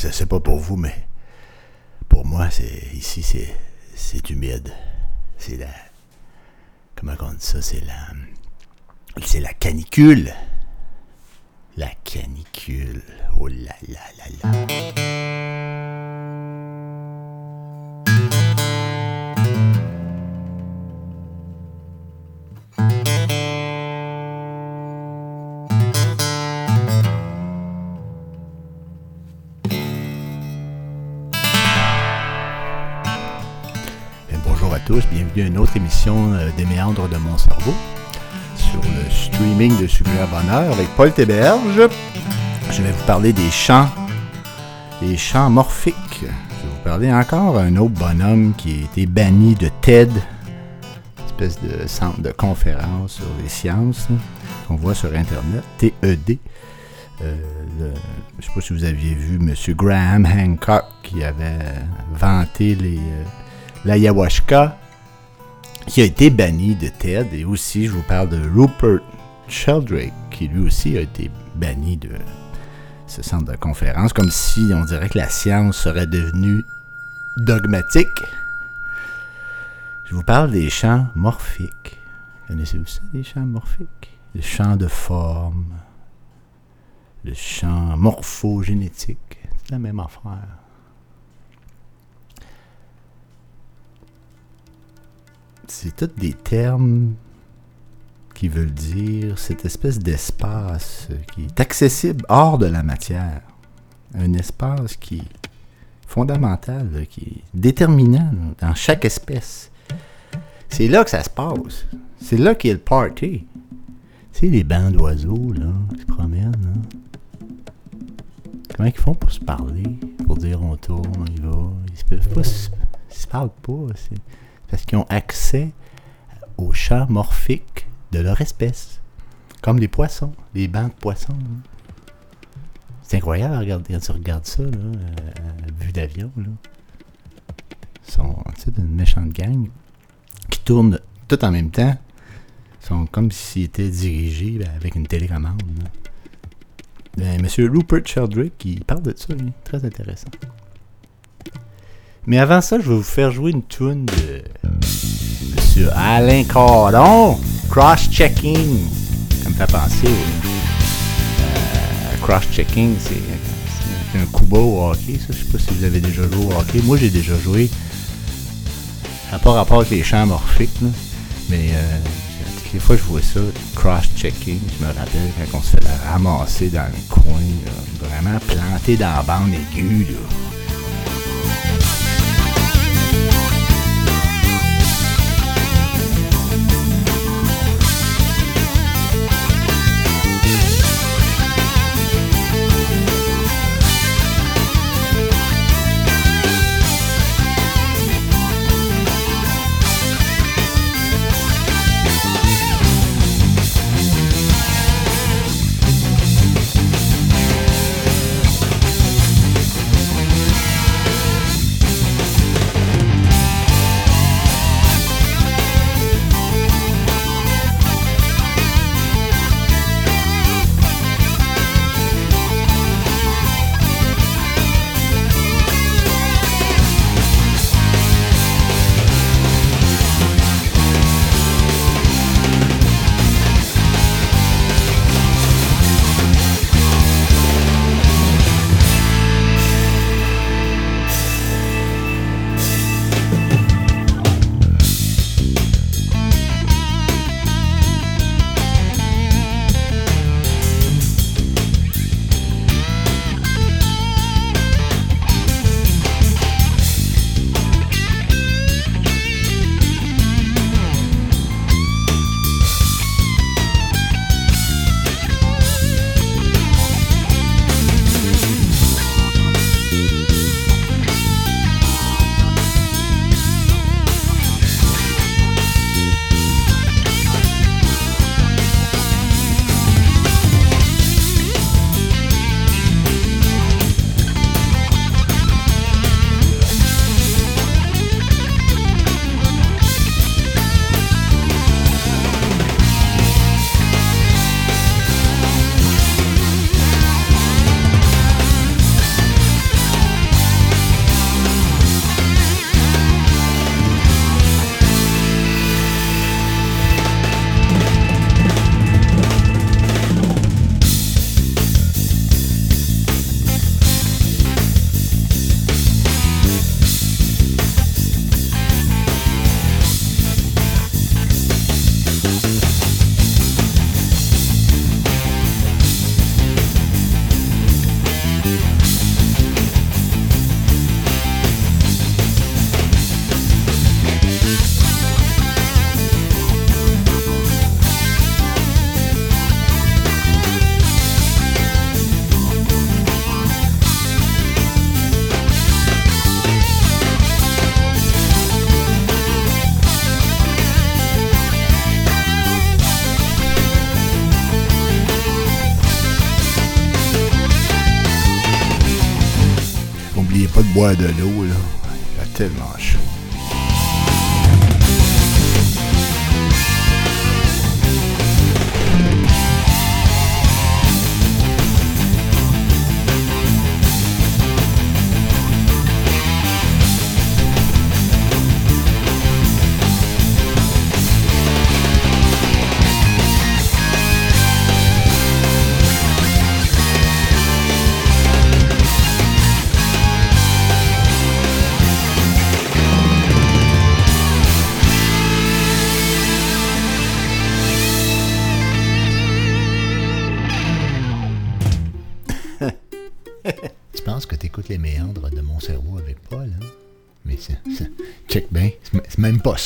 je sais pas pour vous, mais pour moi, c'est ici, c'est, c'est humide. C'est la. Comment on dit ça? C'est la. C'est la canicule. La canicule. Oh là là là là. Bienvenue à une autre émission euh, des méandres de mon cerveau sur le streaming de Super Bonheur avec Paul Théberge. Je vais vous parler des chants, des chants morphiques. Je vais vous parler encore d'un autre bonhomme qui a été banni de TED, espèce de centre de conférence sur les sciences là, qu'on voit sur Internet, TED. Euh, je ne sais pas si vous aviez vu M. Graham Hancock qui avait vanté les, euh, qui a été banni de TED. Et aussi, je vous parle de Rupert Sheldrake, qui lui aussi a été banni de ce centre de conférence, comme si on dirait que la science serait devenue dogmatique. Je vous parle des champs morphiques. Connaissez-vous ça, les champs morphiques? Le champ de forme, le champ morphogénétique. C'est la même affaire. C'est tous des termes qui veulent dire cette espèce d'espace qui est accessible hors de la matière. Un espace qui est fondamental, qui est déterminant dans chaque espèce. C'est là que ça se passe. C'est là qu'est le party. Tu sais, les bancs d'oiseaux, là, qui se promènent, là. Comment ils font pour se parler? Pour dire on tourne, on y va? Ils se se, parlent pas. Parce qu'ils ont accès au champ morphique de leur espèce. Comme les poissons, les bancs de poissons. C'est incroyable quand tu regardes ça, là, à, à vue d'avion. là. Ils sont d'une méchante gang qui tournent tout en même temps. Ils sont comme s'ils étaient dirigés ben, avec une télécommande. là. Ben, Monsieur Rupert Sheldrake, qui parle de ça, lui. très intéressant. Mais avant ça, je vais vous faire jouer une tune de Monsieur Alain Cordon, Cross-Checking. Ça me fait penser au euh, Cross-Checking, c'est un coup au hockey, ça. Je sais pas si vous avez déjà joué au hockey. Moi, j'ai déjà joué. N'a pas rapport avec les champs morphiques, là. Mais euh, toutes les fois que je vois ça, cross-checking, je me rappelle quand on se fait la ramasser dans le coin, là, vraiment planté dans la bande aiguë, là. Boire de l'eau, là. A tellement chaud.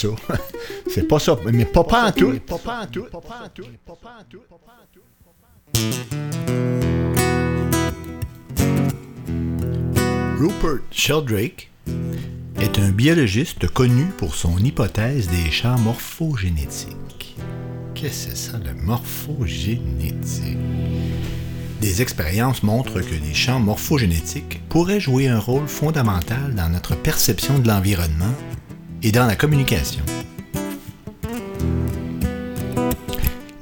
Ça. C'est pas ça, mais pas pas en tout. Pas pas en tout. Pas pas en tout. Pas pas en tout. Pas pas en tout. Rupert Sheldrake est un biologiste connu pour son hypothèse des champs morphogénétiques. Qu'est-ce que c'est ça, le morphogénétique? Des expériences montrent que les champs morphogénétiques pourraient jouer un rôle fondamental dans notre perception de l'environnement et dans la communication.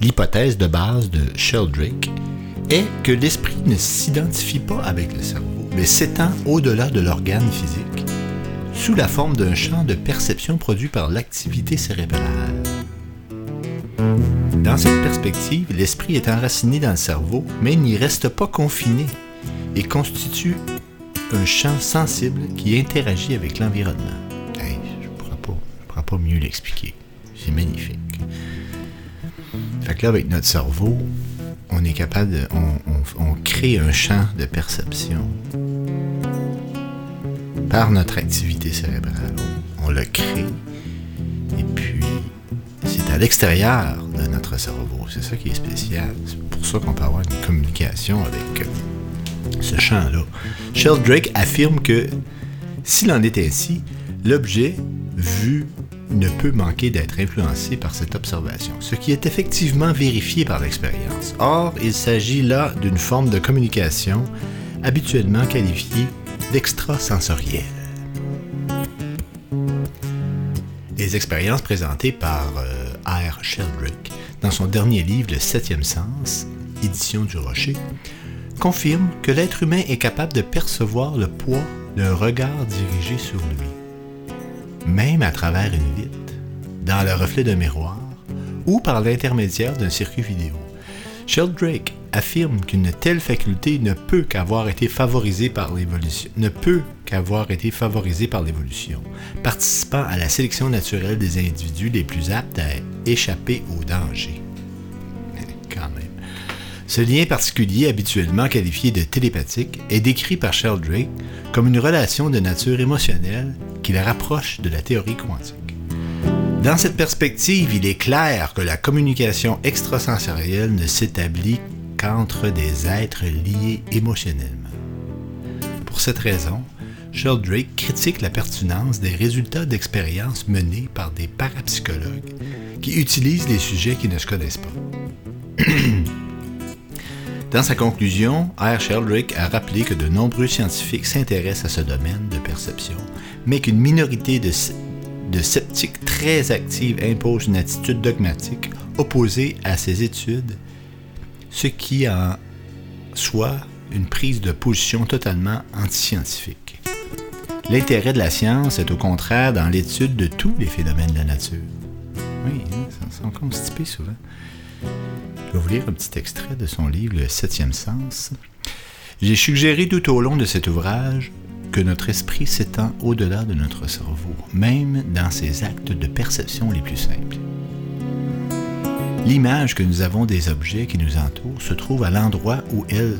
L'hypothèse de base de Sheldrake est que l'esprit ne s'identifie pas avec le cerveau, mais s'étend au-delà de l'organe physique, sous la forme d'un champ de perception produit par l'activité cérébrale. Dans cette perspective, l'esprit est enraciné dans le cerveau, mais n'y reste pas confiné et constitue un champ sensible qui interagit avec l'environnement. Pas, mieux l'expliquer. C'est magnifique. Fait que là, avec notre cerveau, on est capable de. On, on- crée un champ de perception par notre activité cérébrale. On, le crée. Et puis, c'est à l'extérieur de notre cerveau. C'est ça qui est spécial. C'est pour ça qu'on peut avoir une communication avec ce champ-là. Sheldrake affirme que s'il en est ainsi, l'objet vu ne peut manquer d'être influencé par cette observation, ce qui est effectivement vérifié par l'expérience. Or, il s'agit là d'une forme de communication habituellement qualifiée d'extrasensorielle. Les expériences présentées par euh, R. Sheldrake dans son dernier livre Le Septième Sens, édition du Rocher, confirment que l'être humain est capable de percevoir le poids d'un regard dirigé sur lui, même à travers une vitre, dans le reflet d'un miroir ou par l'intermédiaire d'un circuit vidéo. Sheldrake affirme qu'une telle faculté ne peut qu'avoir été favorisée par l'évolution, participant à la sélection naturelle des individus les plus aptes à échapper au danger. Ce lien particulier, habituellement qualifié de télépathique, est décrit par Sheldrake comme une relation de nature émotionnelle qui la rapproche de la théorie quantique. Dans cette perspective, il est clair que la communication extrasensorielle ne s'établit qu'entre des êtres liés émotionnellement. Pour cette raison, Sheldrake critique la pertinence des résultats d'expériences menées par des parapsychologues qui utilisent les sujets qui ne se connaissent pas. Dans sa conclusion, R. Sheldrake a rappelé que de nombreux scientifiques s'intéressent à ce domaine de perception, mais qu'une minorité de, sceptiques très active impose une attitude dogmatique opposée à ces études, ce qui en soit une prise de position totalement antiscientifique. L'intérêt de la science est au contraire dans l'étude de tous les phénomènes de la nature. Oui, hein, ça sont constipés souvent. Je vais vous lire un petit extrait de son livre Le Septième Sens. J'ai suggéré tout au long de cet ouvrage que notre esprit s'étend au-delà de notre cerveau, même dans ses actes de perception les plus simples. L'image que nous avons des objets qui nous entourent se trouve à l'endroit où elle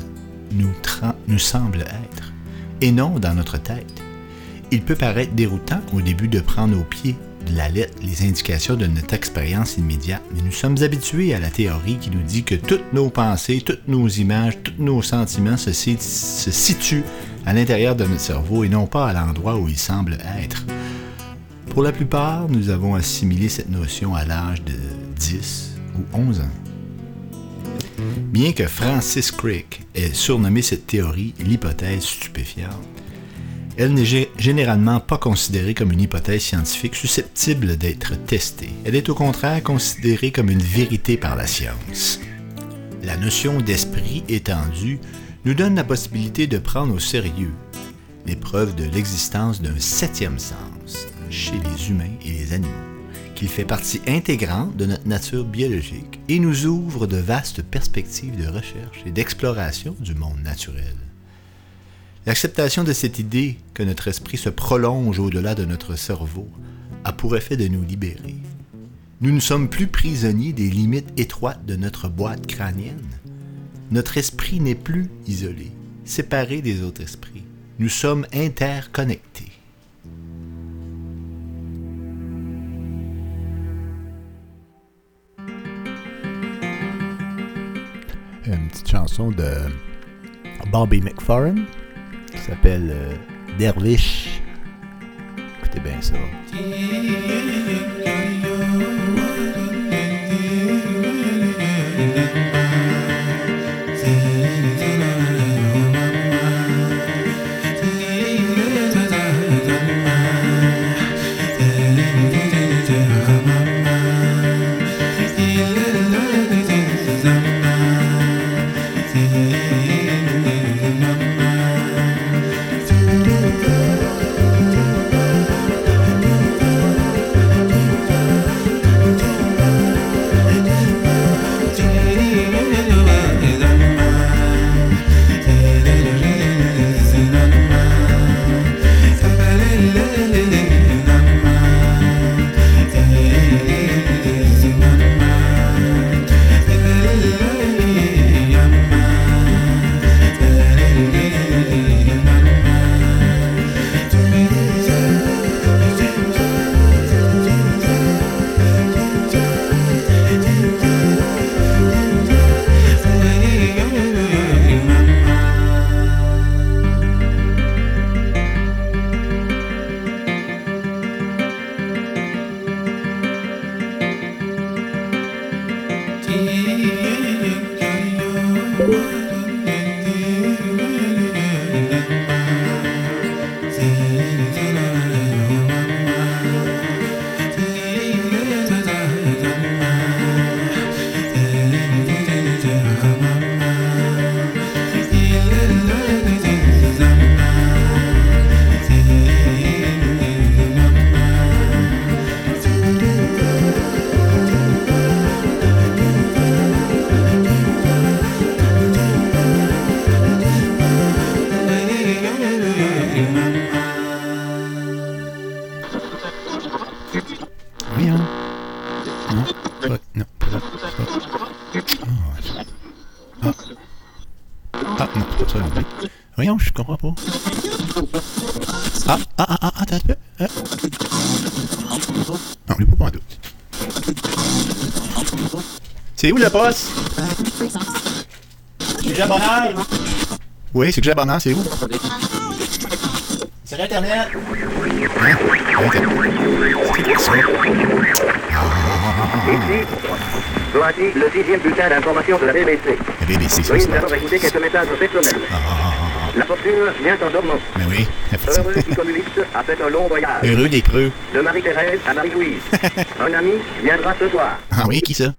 nous, semble être, et non dans notre tête. Il peut paraître déroutant au début de prendre au pied de la lettre les indications de notre expérience immédiate, mais nous sommes habitués à la théorie qui nous dit que toutes nos pensées, toutes nos images, tous nos sentiments se, situent à l'intérieur de notre cerveau et non pas à l'endroit où ils semblent être. Pour la plupart, nous avons assimilé cette notion à l'âge de 10 ou 11 ans. Bien que Francis Crick ait surnommé cette théorie l'hypothèse stupéfiante, Elle n'est généralement pas considérée comme une hypothèse scientifique susceptible d'être testée. Elle est au contraire considérée comme une vérité par la science. La notion d'esprit étendu nous donne la possibilité de prendre au sérieux l'épreuve de l'existence d'un septième sens chez les humains et les animaux, qu'il fait partie intégrante de notre nature biologique et nous ouvre de vastes perspectives de recherche et d'exploration du monde naturel. L'acceptation de cette idée que notre esprit se prolonge au-delà de notre cerveau a pour effet de nous libérer. Nous ne sommes plus prisonniers des limites étroites de notre boîte crânienne. Notre esprit n'est plus isolé, séparé des autres esprits. Nous sommes interconnectés. Une petite chanson de Bobby McFarren qui s'appelle euh, Dervish. Écoutez bien ça. C'est où le poste? C'est Bonheur? Oui, c'est que Bonheur, c'est où? Sur Internet. Hein? C'est ça? Ici, voici le sixième bulletin d'information de la BBC. La BBC, Oui, nous allons écouter quelques messages personnels. La fortune vient en dormant. Mais oui, Heureux qui a fait un long voyage. Heureux des creux. De Marie-Thérèse à Marie-Louise. un ami viendra ce soir. Ah oui, qui ça?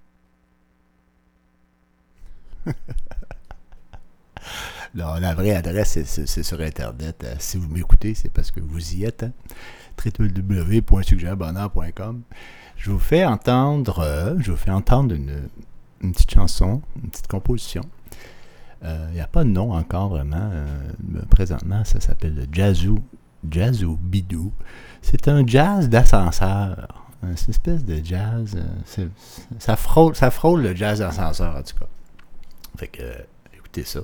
non, la vraie adresse, c'est sur Internet. Euh, si vous m'écoutez, c'est parce que vous y êtes. Hein? www.suggérebonheur.com Je vous fais entendre, euh, je vous fais entendre une, petite chanson, une petite composition. Euh, Il n'y a pas de nom encore vraiment. Euh, présentement, ça s'appelle le Jazzu, Jazzu Bidou. C'est un jazz d'ascenseur euh, C'est une espèce de jazz. Ça, frôle, ça le jazz d'ascenseur, en tout cas. Fait que, écoutez ça.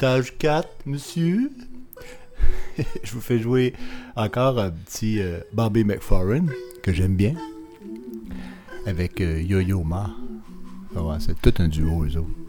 Étage 4, monsieur Je vous fais jouer encore un petit euh, Bobby que j'aime bien avec euh, Yo-Yo Ma. Ah c'est tout un duo, eux autres.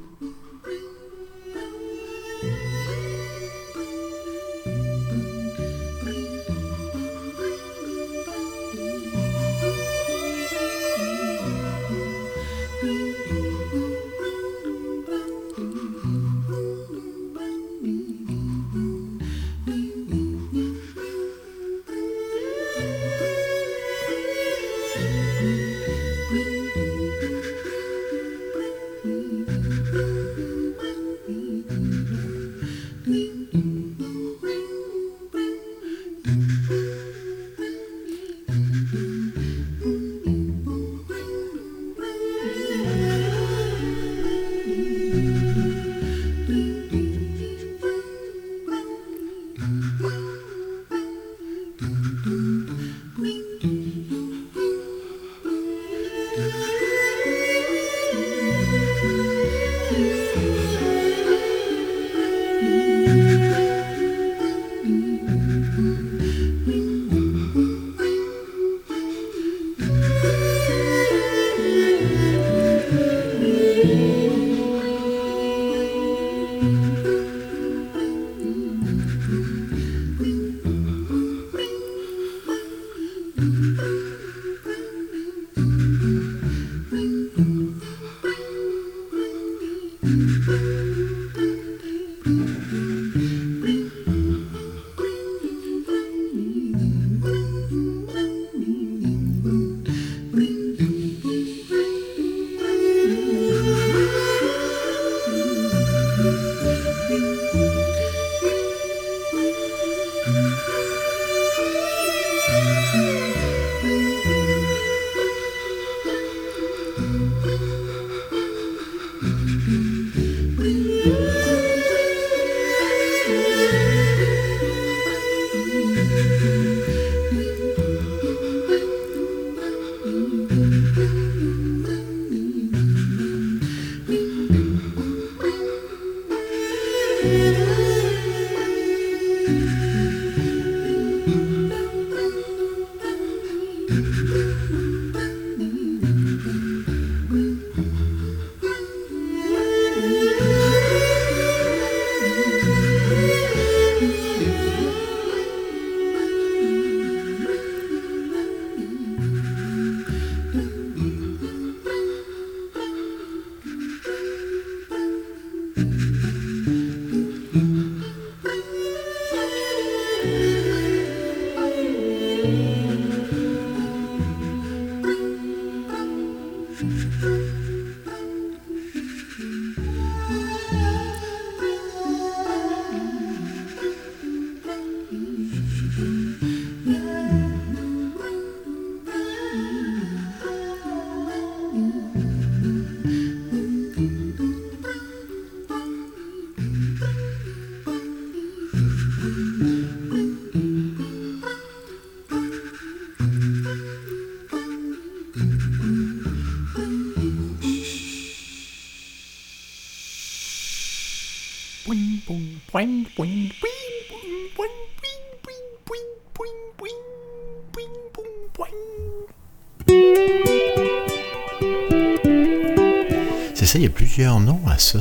Ça.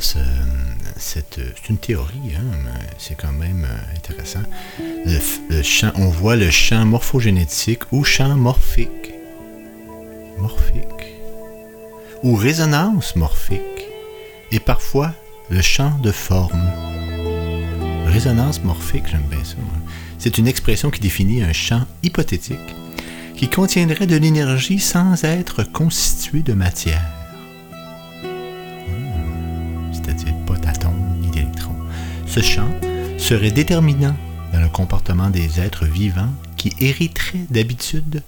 C'est une théorie, hein, c'est quand même euh, intéressant. Le, champ, on voit le champ morphogénétique ou champ morphique. Morphique. Ou résonance morphique. Et parfois le champ de forme. Résonance morphique, j'aime bien ça. C'est une expression qui définit un champ hypothétique qui contiendrait de l'énergie sans être constitué de matière. Ce champ serait déterminant dans le comportement des êtres vivants qui hériteraient d'habitude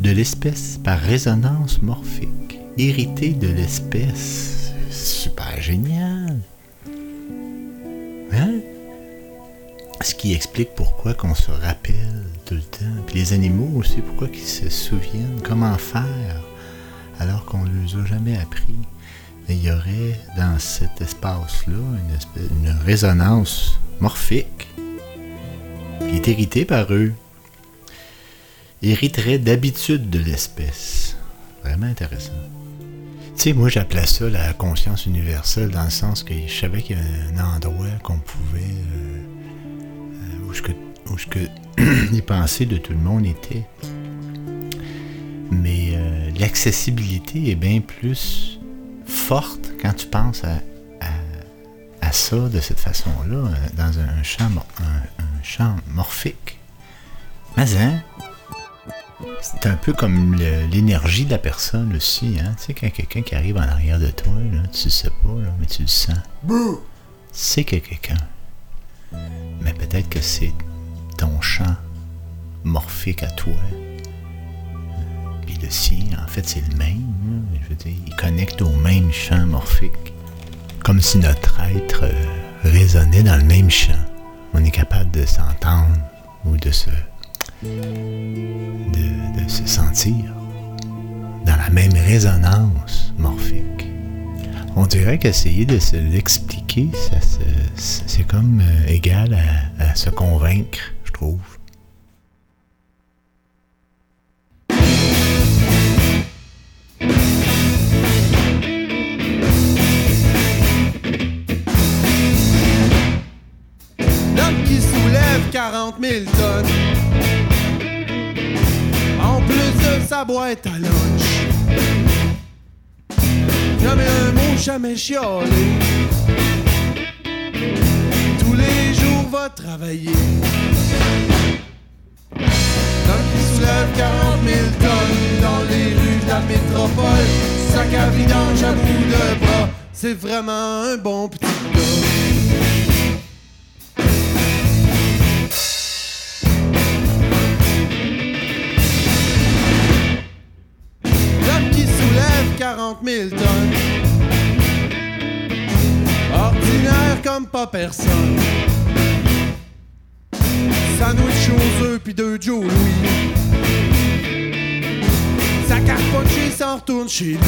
de l'espèce par résonance morphique. Hériter de l'espèce. Super génial. Hein? Ce qui explique pourquoi qu'on se rappelle tout le temps. Puis les animaux aussi, pourquoi ils se souviennent, comment faire, alors qu'on ne les a jamais appris? Il y aurait dans cet espace-là une, une résonance morphique qui est héritée par eux. Hériterait d'habitude de l'espèce. Vraiment intéressant. Tu sais, moi j'appelais ça la conscience universelle dans le sens que je savais qu'il y avait un endroit qu'on pouvait. euh, euh, où ce que, où ce que les pensées de tout le monde étaient. Mais euh, l'accessibilité est bien plus forte quand tu penses à, ça de cette façon-là, euh, dans un champ, un, champ morphique. Mais hein, c'est un peu comme l'énergie de la personne aussi. Hein? Tu sais, quand quelqu'un qui arrive en arrière de toi, là, tu le sais pas, là, mais tu le sens. C'est que quelqu'un. Mais peut-être que c'est ton champ morphique à toi. En fait, c'est le même. Je veux dire, il connecte au même champ morphique. Comme si notre être euh, résonnait dans le même champ. On est capable de s'entendre ou de se. de, se sentir dans la même résonance morphique. On dirait qu'essayer de se l'expliquer, c'est comme euh, égal à se convaincre, je trouve. 40 000 tonnes. En plus de sa boîte à lunch. Jamais un mot, jamais chialé. Tous les jours va travailler. L'homme qui soulève 40 000 tonnes dans les rues de la métropole. Sac à vidange à bout de bras. C'est vraiment un bon petit gars. 40 000 tonnes. Ordinaire comme pas personne. Sandwich aux œufs puis deux Joe Louis. Sa carpoche s'en retourne chez lui.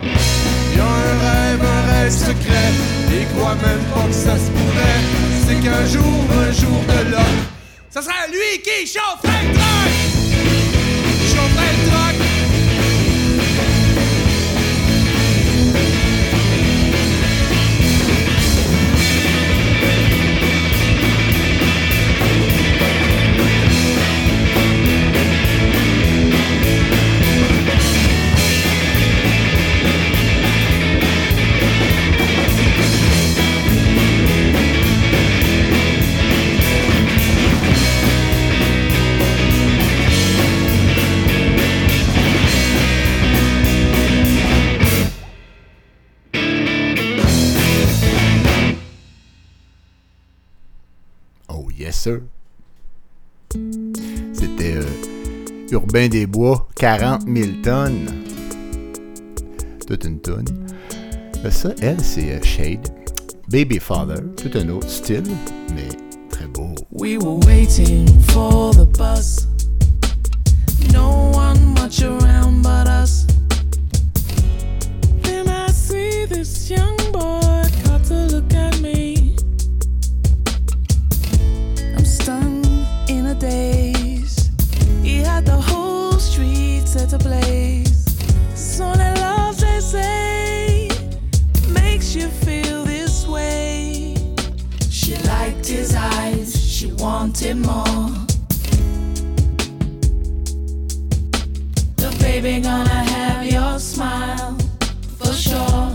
Il a un rêve, un rêve secret. Et croit même pas que ça se pourrait. C'est qu'un jour, un jour de l'homme, ça sera lui qui chaufferait le C'était euh, Urbain des Bois, 40 000 tonnes. Toute une tonne. Euh, Ça, elle, c'est euh, Shade. Baby Father, tout un autre style, mais très beau. We were waiting for the bus. No one much around but us. Then I see this young boy street set. So that love, they say, makes you feel this way. She liked his eyes, she wanted more. The baby gonna have your smile for sure.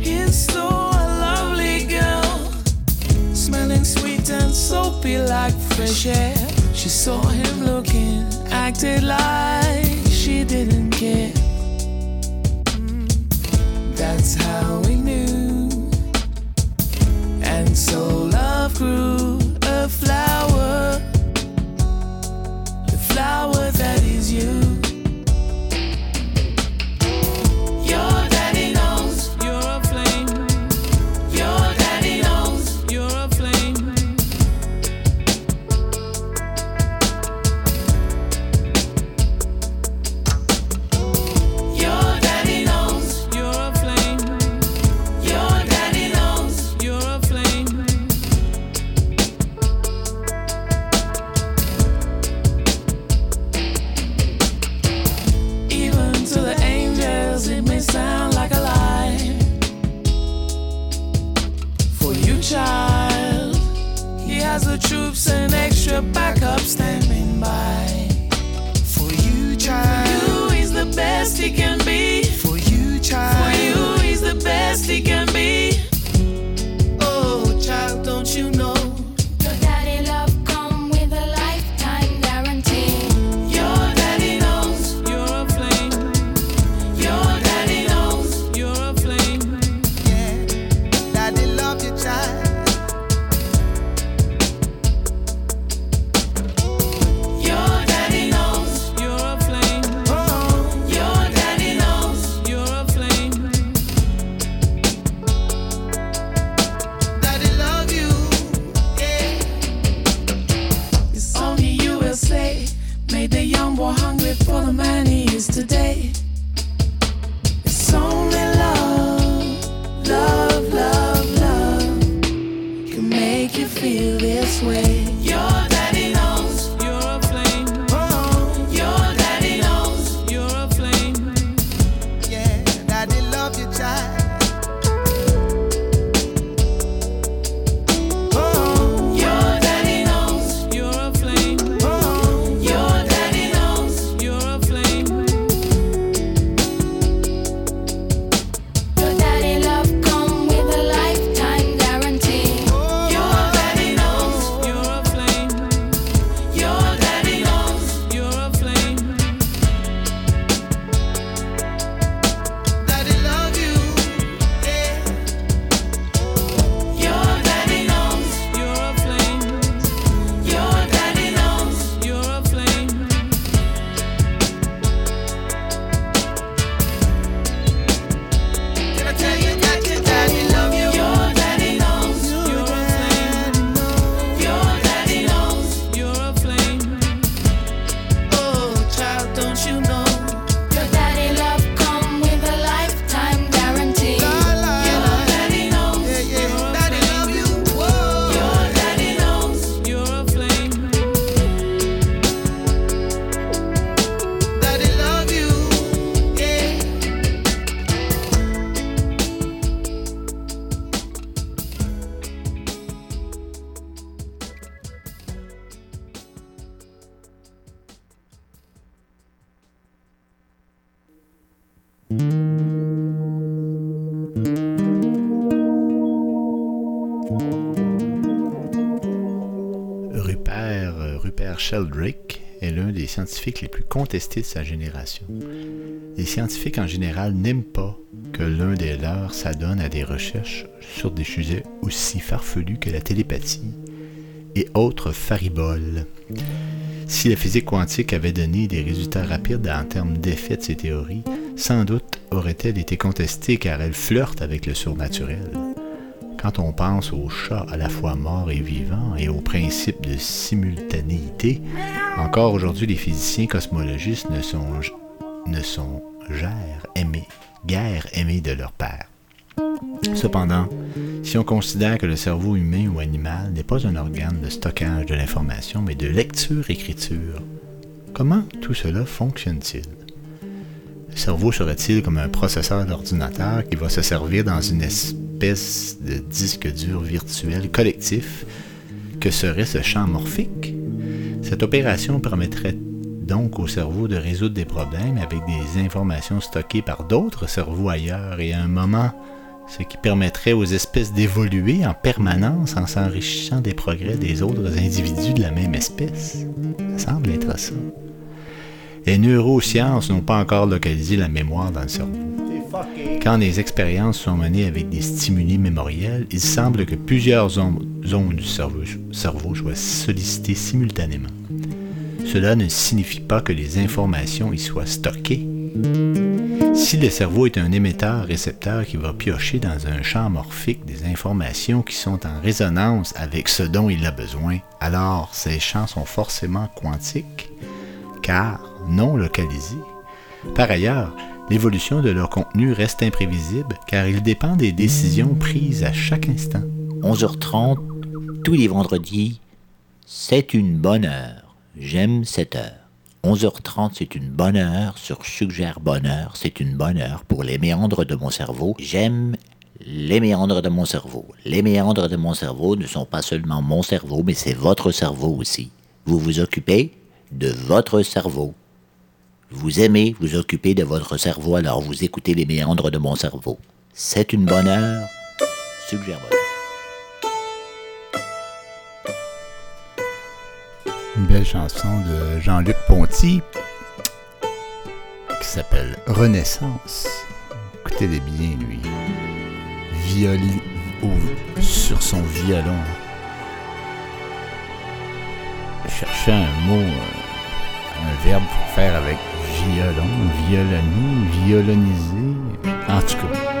He's so a lovely girl, smelling sweet and soapy like fresh air. She saw him looking, acted like she didn't care. Mm, That's how we knew. And so love grew a flower, the flower that is you. Rupert, euh, Rupert Sheldrake est l'un des scientifiques les plus contestés de sa génération. Les scientifiques en général n'aiment pas que l'un des leurs s'adonne à des recherches sur des sujets aussi farfelus que la télépathie et autres fariboles. Si la physique quantique avait donné des résultats rapides en termes d'effet de ses théories, sans doute aurait-elle été contestée car elle flirte avec le surnaturel. Quand on pense aux chats à la fois morts et vivants et au principe de simultanéité, encore aujourd'hui les physiciens cosmologistes ne sont, ne sont guère aimés, guère aimés de leur père. Cependant, si on considère que le cerveau humain ou animal n'est pas un organe de stockage de l'information, mais de lecture-écriture, comment tout cela fonctionne-t-il? Le cerveau serait-il comme un processeur d'ordinateur qui va se servir dans une espèce de disque dur virtuel collectif? Que serait ce champ morphique? Cette opération permettrait donc au cerveau de résoudre des problèmes avec des informations stockées par d'autres cerveaux ailleurs et à un moment ce qui permettrait aux espèces d'évoluer en permanence en s'enrichissant des progrès des autres individus de la même espèce. Ça semble être ça. Les neurosciences n'ont pas encore localisé la mémoire dans le cerveau. Quand les expériences sont menées avec des stimuli mémoriels, il semble que plusieurs zones du cerveau, cerveau soient sollicitées simultanément. Cela ne signifie pas que les informations y soient stockées, si le cerveau est un émetteur-récepteur qui va piocher dans un champ morphique des informations qui sont en résonance avec ce dont il a besoin, alors ces champs sont forcément quantiques, car non localisés. Par ailleurs, l'évolution de leur contenu reste imprévisible car il dépend des décisions prises à chaque instant. 11h30, tous les vendredis, c'est une bonne heure. J'aime cette heure. 11h30, c'est une bonne heure. Sur Suggère Bonheur, c'est une bonne heure pour les méandres de mon cerveau. J'aime les méandres de mon cerveau. Les méandres de mon cerveau ne sont pas seulement mon cerveau, mais c'est votre cerveau aussi. Vous vous occupez de votre cerveau. Vous aimez vous occuper de votre cerveau, alors vous écoutez les méandres de mon cerveau. C'est une bonne heure. Suggère une belle chanson de Jean-Luc Ponty qui s'appelle Renaissance. Écoutez-les bien, lui. Violi ou sur son violon. Je cherchais un mot, euh, un verbe pour faire avec violon, violonner, violoniser. En tout cas.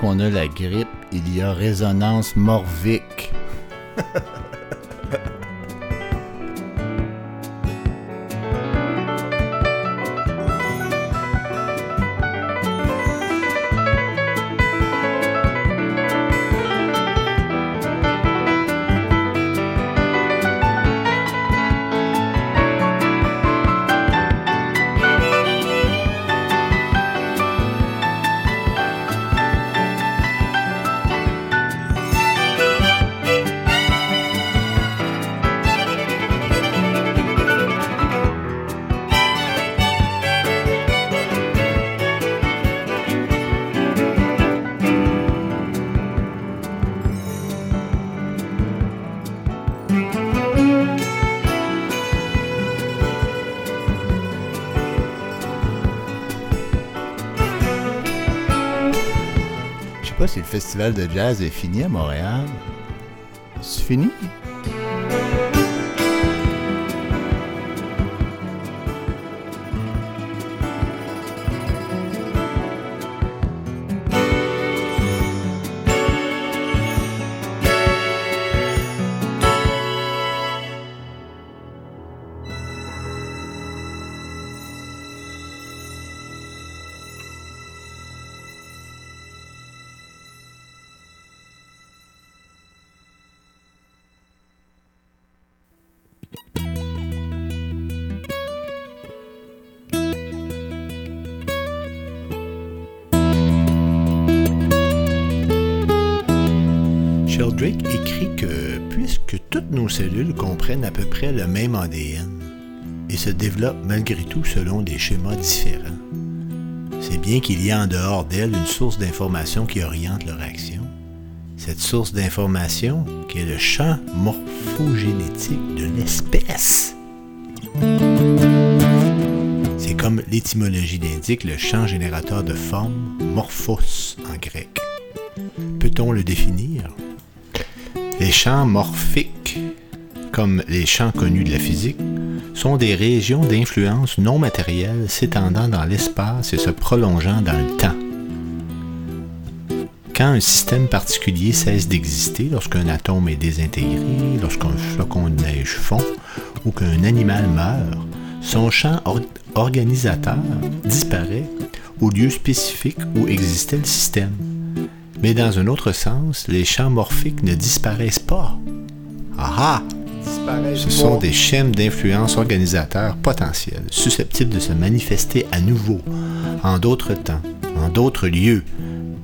Quand on a la grippe, il y a résonance morvique. Festival de jazz est fini à Montréal. C'est fini? ADN et se développent malgré tout selon des schémas différents, c'est bien qu'il y a en dehors d'elles une source d'information qui oriente leur action. Cette source d'information qui est le champ morphogénétique de l'espèce. C'est comme l'étymologie l'indique le champ générateur de forme, morphos en grec. Peut-on le définir? Les champs morphiques, comme les champs connus de la physique, sont des régions d'influence non matérielle s'étendant dans l'espace et se prolongeant dans le temps. Quand un système particulier cesse d'exister, lorsqu'un atome est désintégré, lorsqu'un flocon de neige fond ou qu'un animal meurt, son champ or- organisateur disparaît au lieu spécifique où existait le système. Mais dans un autre sens, les champs morphiques ne disparaissent pas. Ah ah! Ce sont des schèmes d'influence organisateurs potentiels, susceptibles de se manifester à nouveau, en d'autres temps, en d'autres lieux,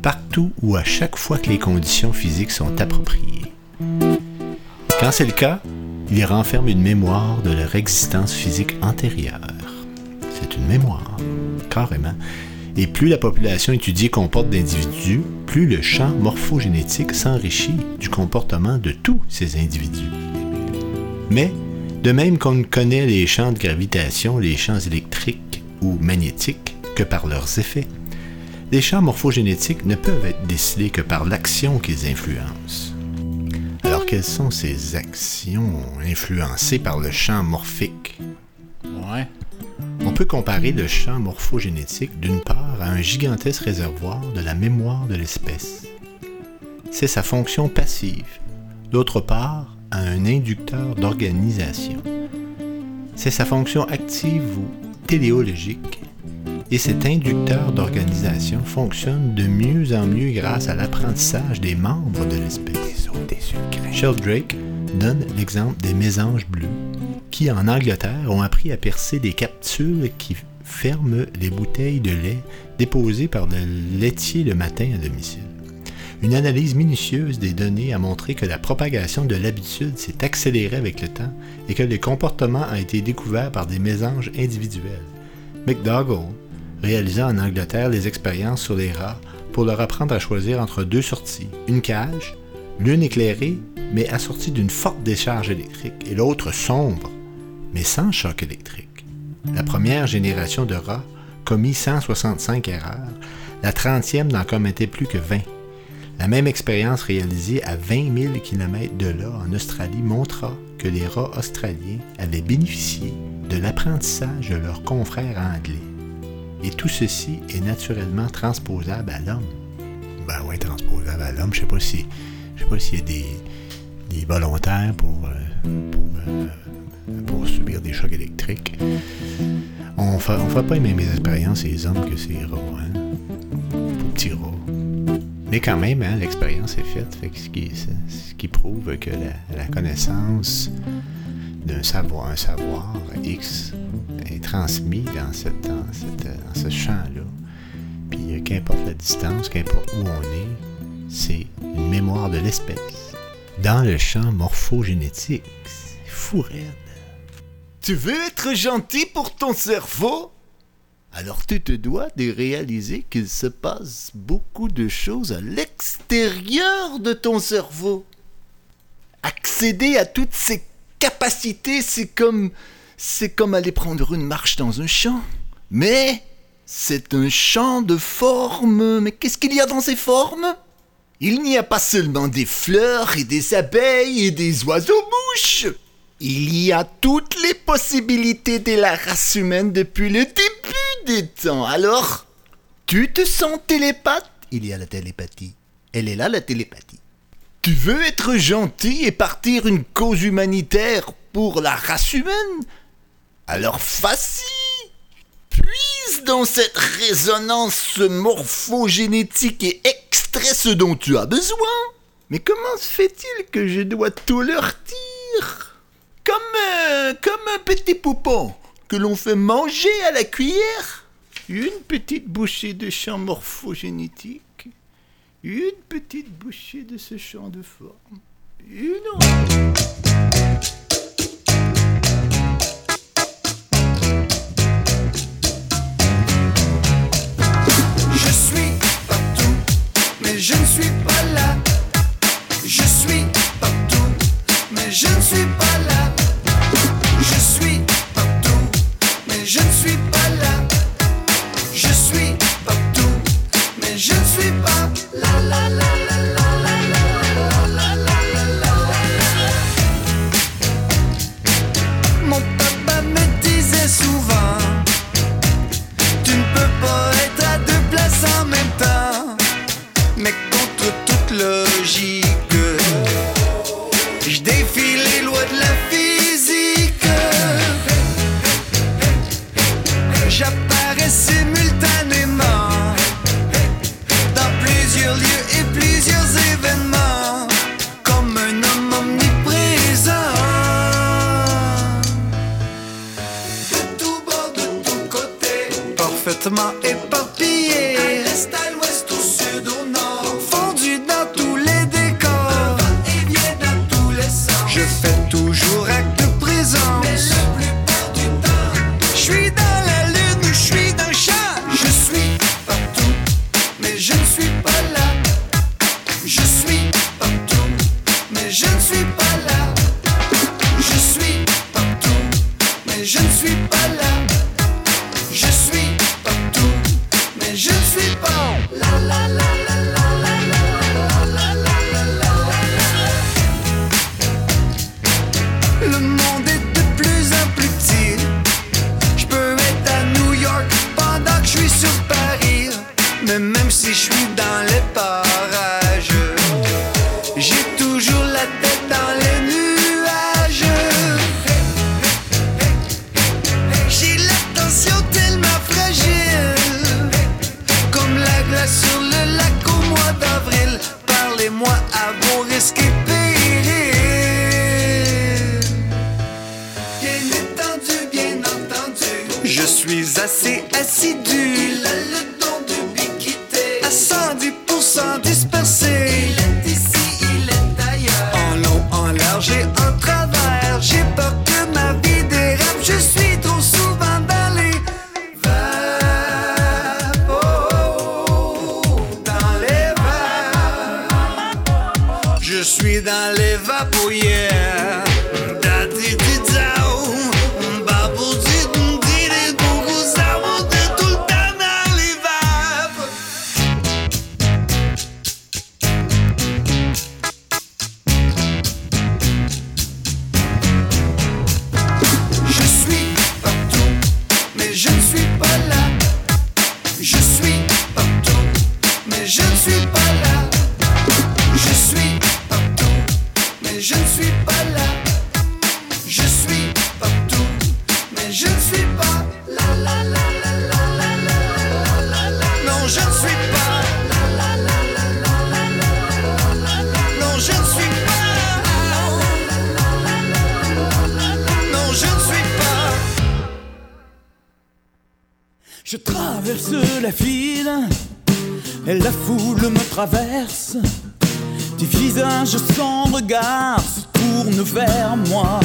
partout ou à chaque fois que les conditions physiques sont appropriées. Quand c'est le cas, ils renferment une mémoire de leur existence physique antérieure. C'est une mémoire, carrément. Et plus la population étudiée comporte d'individus, plus le champ morphogénétique s'enrichit du comportement de tous ces individus. Mais, de même qu'on ne connaît les champs de gravitation, les champs électriques ou magnétiques que par leurs effets, les champs morphogénétiques ne peuvent être décidés que par l'action qu'ils influencent. Alors, quelles sont ces actions influencées par le champ morphique? Ouais. On peut comparer le champ morphogénétique d'une part à un gigantesque réservoir de la mémoire de l'espèce. C'est sa fonction passive. D'autre part, à un inducteur d'organisation. C'est sa fonction active ou téléologique. Et cet inducteur d'organisation fonctionne de mieux en mieux grâce à l'apprentissage des membres de l'espèce. Sheldrake donne l'exemple des mésanges bleus qui, en Angleterre, ont appris à percer des capsules qui ferment les bouteilles de lait déposées par le laitier le matin à domicile. Une analyse minutieuse des données a montré que la propagation de l'habitude s'est accélérée avec le temps et que le comportement a été découvert par des mésanges individuels. McDougall réalisa en Angleterre les expériences sur les rats pour leur apprendre à choisir entre deux sorties, une cage, l'une éclairée mais assortie d'une forte décharge électrique et l'autre sombre mais sans choc électrique. La première génération de rats commit 165 erreurs, la trentième n'en commettait plus que 20. La même expérience réalisée à 20 000 km de là en Australie montra que les rats australiens avaient bénéficié de l'apprentissage de leurs confrères anglais. Et tout ceci est naturellement transposable à l'homme. ben ouais, transposable à l'homme. Je sais sais pas s'il y a des, des volontaires pour, euh, euh, subir des chocs électriques. On on fait pas les mêmes expériences les hommes que ces rats, hein? Petits rats. Mais quand même, hein, l'expérience est faite, ce, qui, prouve que la, connaissance d'un savoir, un savoir X est transmis dans, dans ce champ-là. Puis euh, qu'importe la distance, qu'importe où on est, c'est une mémoire de l'espèce. Dans le champ morphogénétique, c'est fou raide. Tu veux être gentil pour ton cerveau? Alors tu te dois de réaliser qu'il se passe beaucoup de choses à l'extérieur de ton cerveau. Accéder à toutes ces capacités, c'est comme c'est comme aller prendre une marche dans un champ. Mais c'est un champ de formes. Mais qu'est-ce qu'il y a dans ces formes? Il n'y a pas seulement des fleurs et des abeilles et des oiseaux-mouches. Il y a toutes les possibilités de la race humaine depuis le début des temps. Alors, tu te sens télépathe? Il y a la télépathie. Elle est là, la télépathie. Tu veux être gentil et partir une cause humanitaire pour la race humaine? Alors facile Puise dans cette résonance morphogénétique et extrait ce dont tu as besoin. Mais comment se fait-il que je dois tout leur dire? Comme, euh, comme un petit poupon que l'on fait manger à la cuillère Une petite bouchée de champ morphogénétique une petite bouchée de ce champ de forme. Une autre. Je suis partout, mais je ne suis pas là. Je suis partout, mais je ne suis pas et la foule me traverse. Des visages sans regard se tournent vers moi.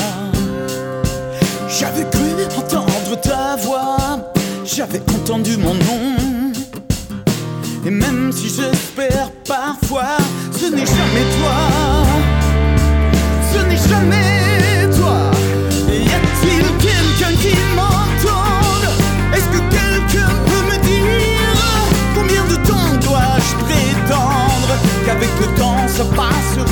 J'avais cru entendre ta voix, j'avais entendu mon nom. Et même si j'espère parfois, ce n'est jamais toi. Ce n'est jamais passo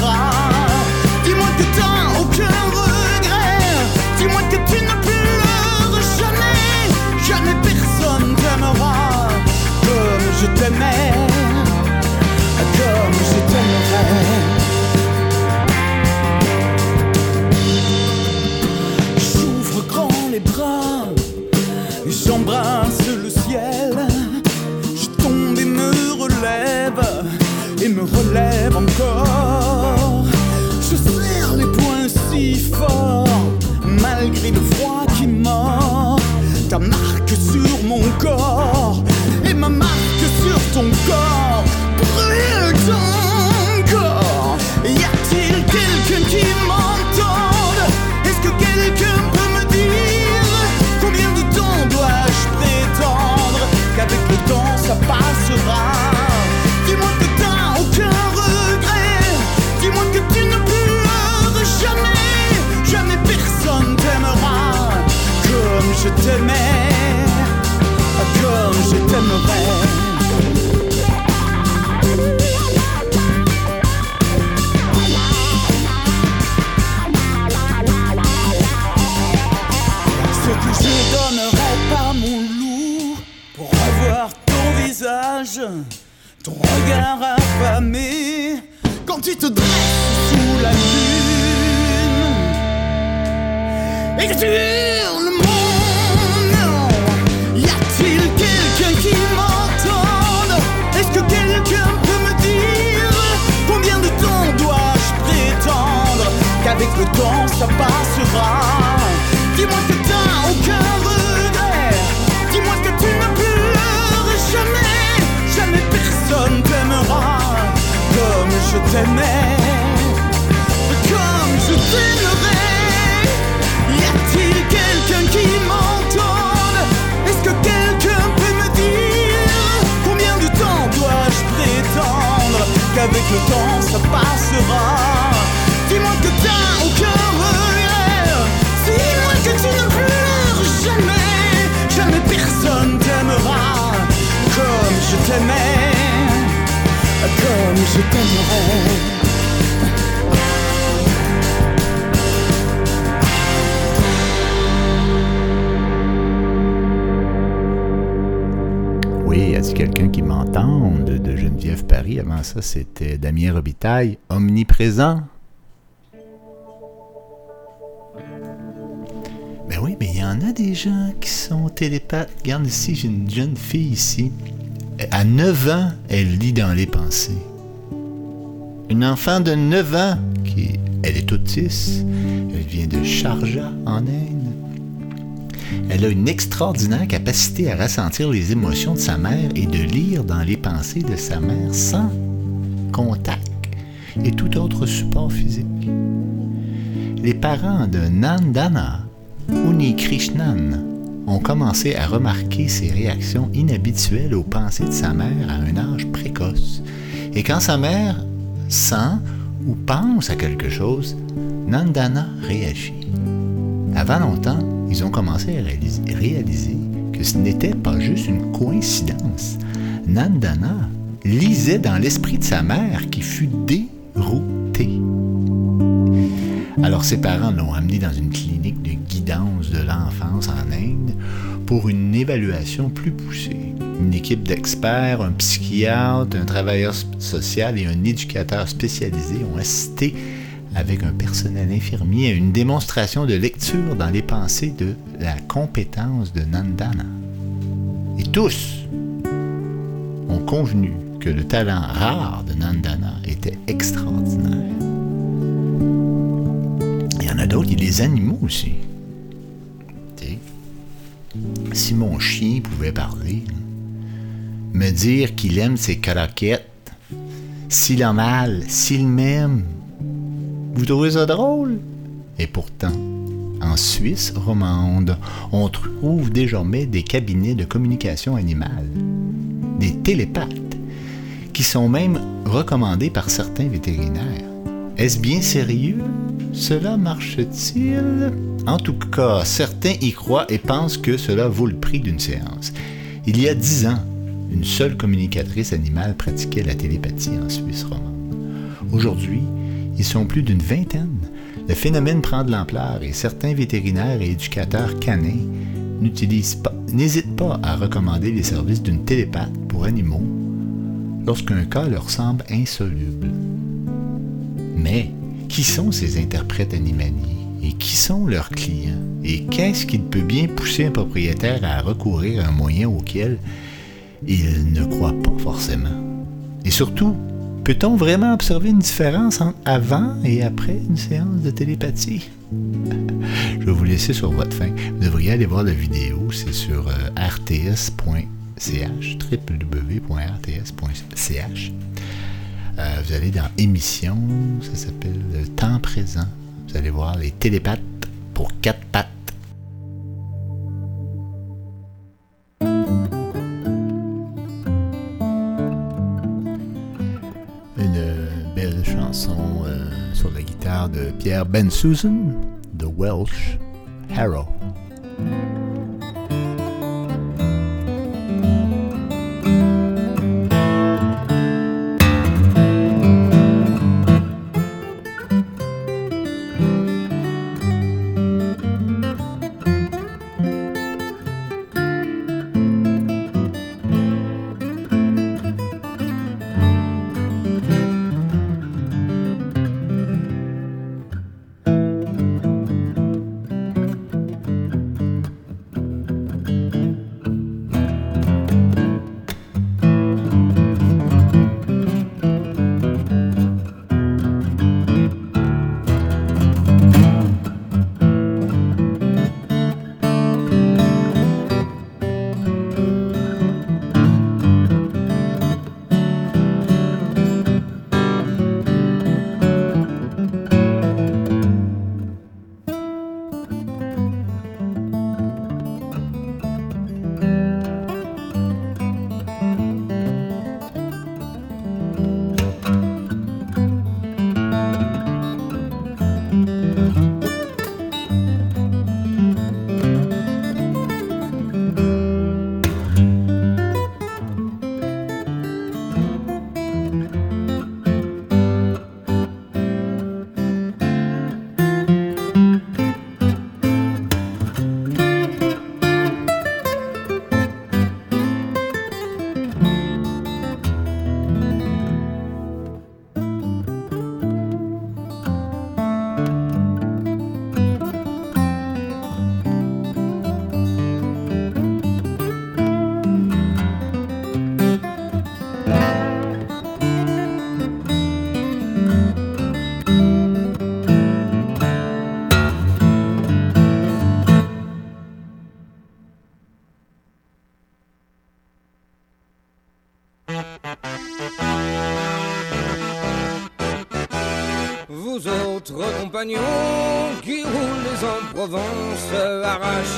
quand tu te dresses sous la lune et que tu hurles mon nom. Y a-t-il quelqu'un qui m'entende? Est-ce que quelqu'un peut me dire combien de temps dois-je prétendre qu'avec le temps ça passera? Dis-moi que je t'aimais, comme je t'aimerais. Y a-t-il quelqu'un qui m'entende? Est-ce que quelqu'un peut me dire combien de temps dois-je prétendre qu'avec le temps ça passera? Dis-moi que t'as c'était Damien Robitaille, omniprésent. Ben oui, mais il y en a des gens qui sont télépathes. Regarde ici, j'ai une jeune fille ici. À 9 ans, elle lit dans les pensées. Une enfant de 9 ans, qui, elle est autiste, elle vient de Sharjah, en Inde. Elle a une extraordinaire capacité à ressentir les émotions de sa mère et de lire dans les pensées de sa mère sans contact et tout autre support physique. Les parents de Nandana Unikrishnan ont commencé à remarquer ses réactions inhabituelles aux pensées de sa mère à un âge précoce. Et quand sa mère sent ou pense à quelque chose, Nandana réagit. Avant longtemps, ils ont commencé à réaliser, réaliser que ce n'était pas juste une coïncidence. Nandana lisait dans l'esprit de sa mère qui fut déroutée. Alors ses parents l'ont amené dans une clinique de guidance de l'enfance en Inde pour une évaluation plus poussée. Une équipe d'experts, un psychiatre, un travailleur social et un éducateur spécialisé ont assisté avec un personnel infirmier à une démonstration de lecture dans les pensées de la compétence de Nandana. Et tous ont convenu que le talent rare de Nandana était extraordinaire. Il y en a d'autres, il y a les animaux aussi. Si mon chien pouvait parler, me dire qu'il aime ses croquettes, s'il a mal, s'il m'aime, vous trouvez ça drôle? Et pourtant, en Suisse romande, on trouve désormais des cabinets de communication animale, des télépathes, qui sont même recommandés par certains vétérinaires. Est-ce bien sérieux? Cela marche-t-il? En tout cas, certains y croient et pensent que cela vaut le prix d'une séance. Il y a dix ans, une seule communicatrice animale pratiquait la télépathie en Suisse romande. Aujourd'hui, ils sont plus d'une vingtaine. Le phénomène prend de l'ampleur et certains vétérinaires et éducateurs canins n'utilisent pas, n'hésitent pas à recommander les services d'une télépathe pour animaux lorsqu'un cas leur semble insoluble. Mais qui sont ces interprètes animaliers et qui sont leurs clients? Et qu'est-ce qui peut bien pousser un propriétaire à recourir à un moyen auquel il ne croit pas forcément? Et surtout, peut-on vraiment observer une différence entre avant et après une séance de télépathie? Je vais vous laisser sur votre fin. Vous devriez aller voir la vidéo, c'est sur euh, rts.ch, www.rts.ch. Euh, vous allez dans émission, ça s'appelle le temps présent. Vous allez voir les télépathes pour quatre pattes. Une belle chanson euh, sur la guitare de Pierre Ben Susan, de Welsh Harrow.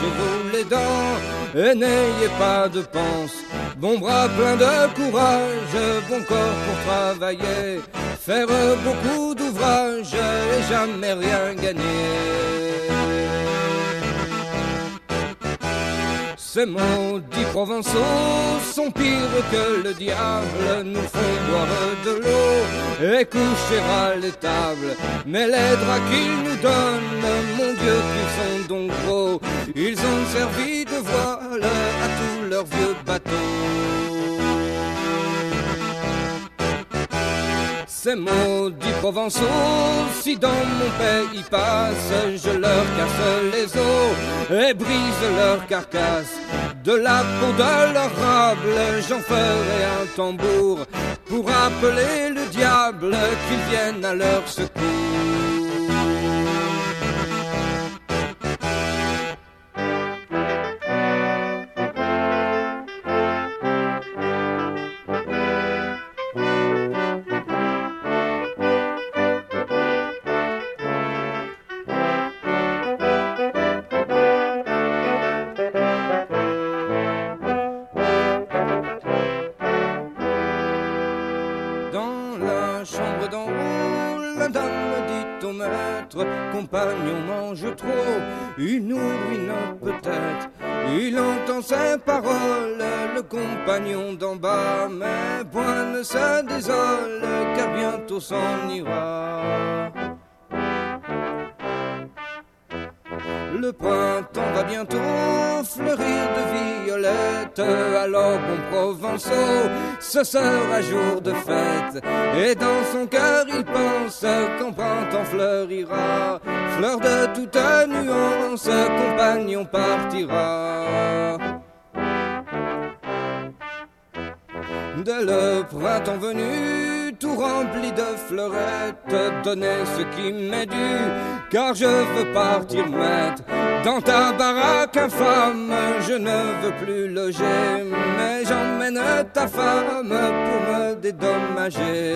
Arrachez-vous les dents et n'ayez pas de panse. Bon bras plein de courage, bon corps pour travailler, faire beaucoup d'ouvrages et jamais rien gagner. Ces maudits provençaux sont pires que le diable, nous font boire de l'eau et coucher à l'étable. Mais les draps qu'ils nous donnent, mon Dieu, qu'ils sont donc gros, ils ont servi de voile à tous leurs vieux bateaux. Ces maudits provençaux, si dans mon pays passent, je leur casse les os et brise leur carcasse. De la peau de leur rable, j'en ferai un tambour pour appeler le diable qu'il vienne à leur secours. Le compagnon d'en bas, mais point ne se désole, car bientôt s'en ira. Le printemps va bientôt fleurir de violettes. Alors, bon provençaux, ce sera jour de fête. Et dans son cœur, il pense qu'en printemps fleurira. Fleur de toute nuance, compagnon partira. Dès le printemps venu, tout rempli de fleurettes, donnez ce qui m'est dû, car je veux partir maître. Dans ta baraque infâme, je ne veux plus loger, mais j'emmène ta femme pour me dédommager.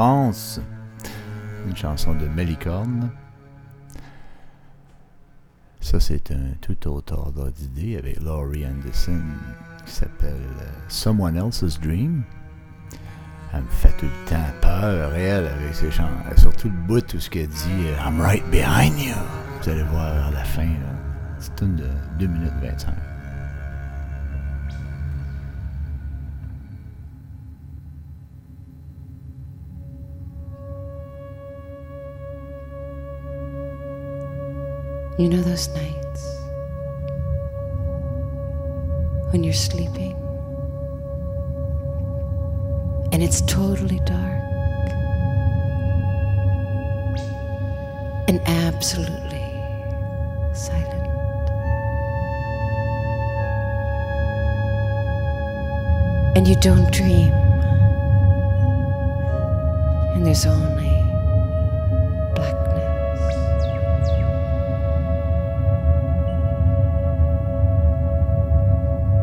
Une chanson de Melicorne. Ça, c'est un tout autre ordre d'idée avec Laurie Anderson qui s'appelle euh, Someone Else's Dream. Elle me fait tout le temps peur, elle, avec ses chants. Surtout le bout, tout ce qu'elle dit euh, I'm right behind you. Vous allez voir à la fin. C'est une de 2 minutes 25. You know those nights when you're sleeping and it's totally dark and absolutely silent. And you don't dream, and there's only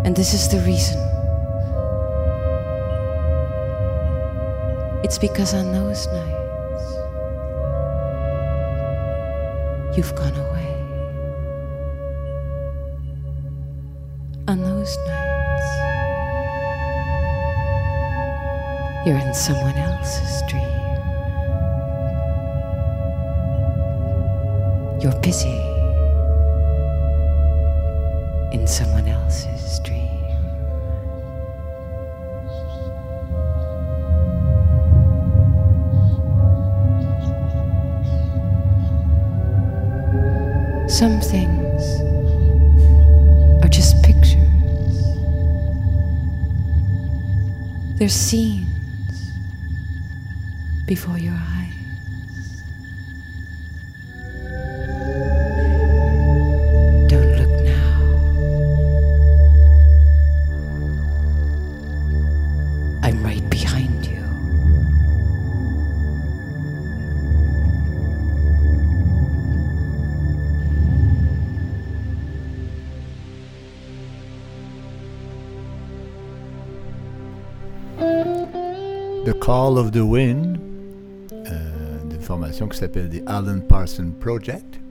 And this is the reason. It's because on those nights, you've gone away. On those nights, you're in someone else's dream. You're busy in someone else's dream. Some things are just pictures. They're scenes before your eyes. Call of the Wind, euh, d'une formation qui s'appelle The Alan Parson Project.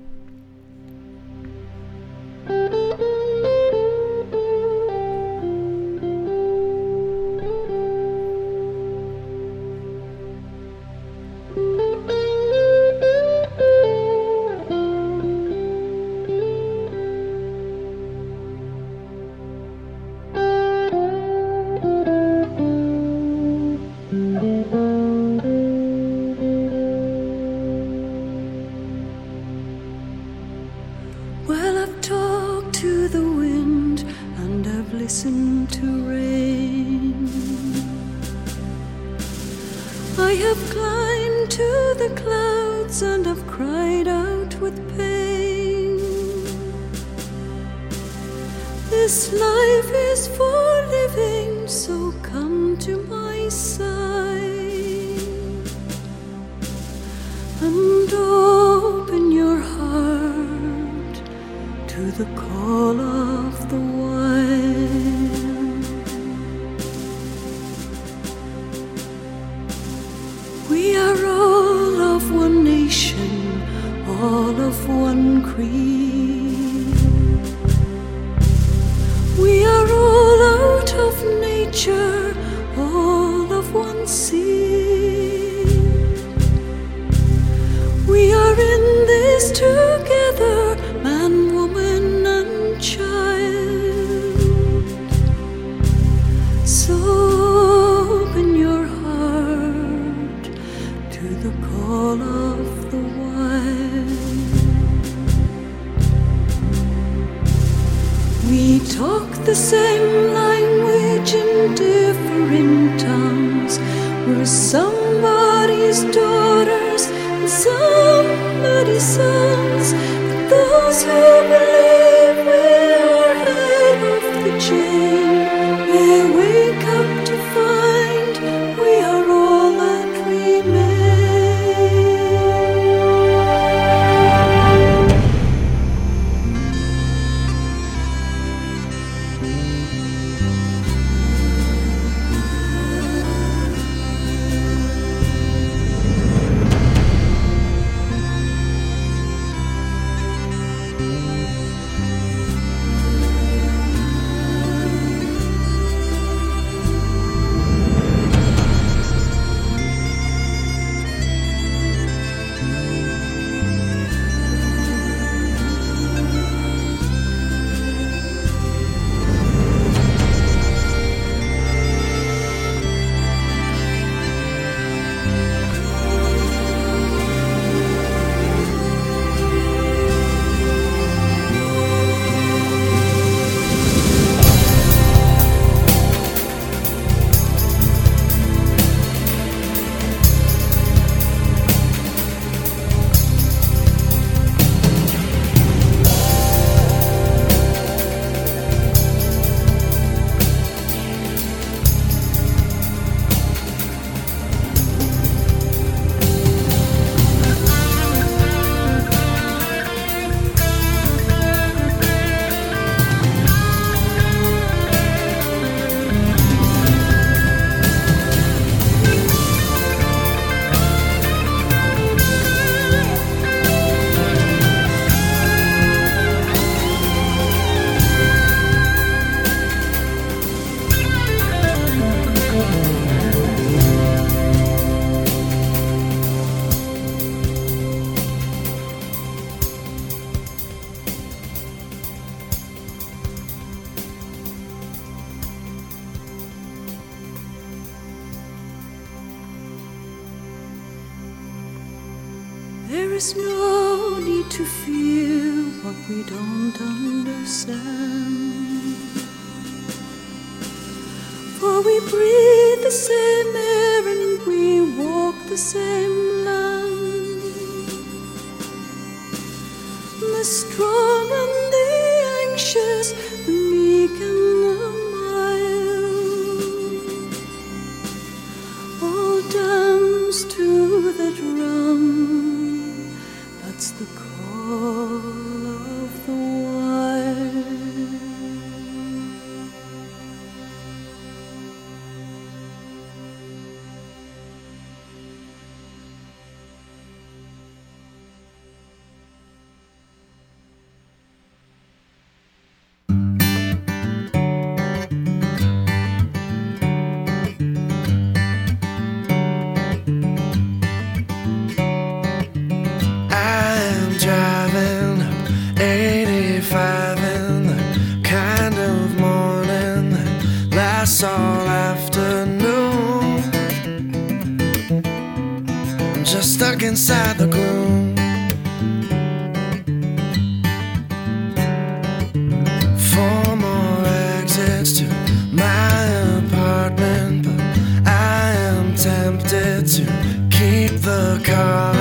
the car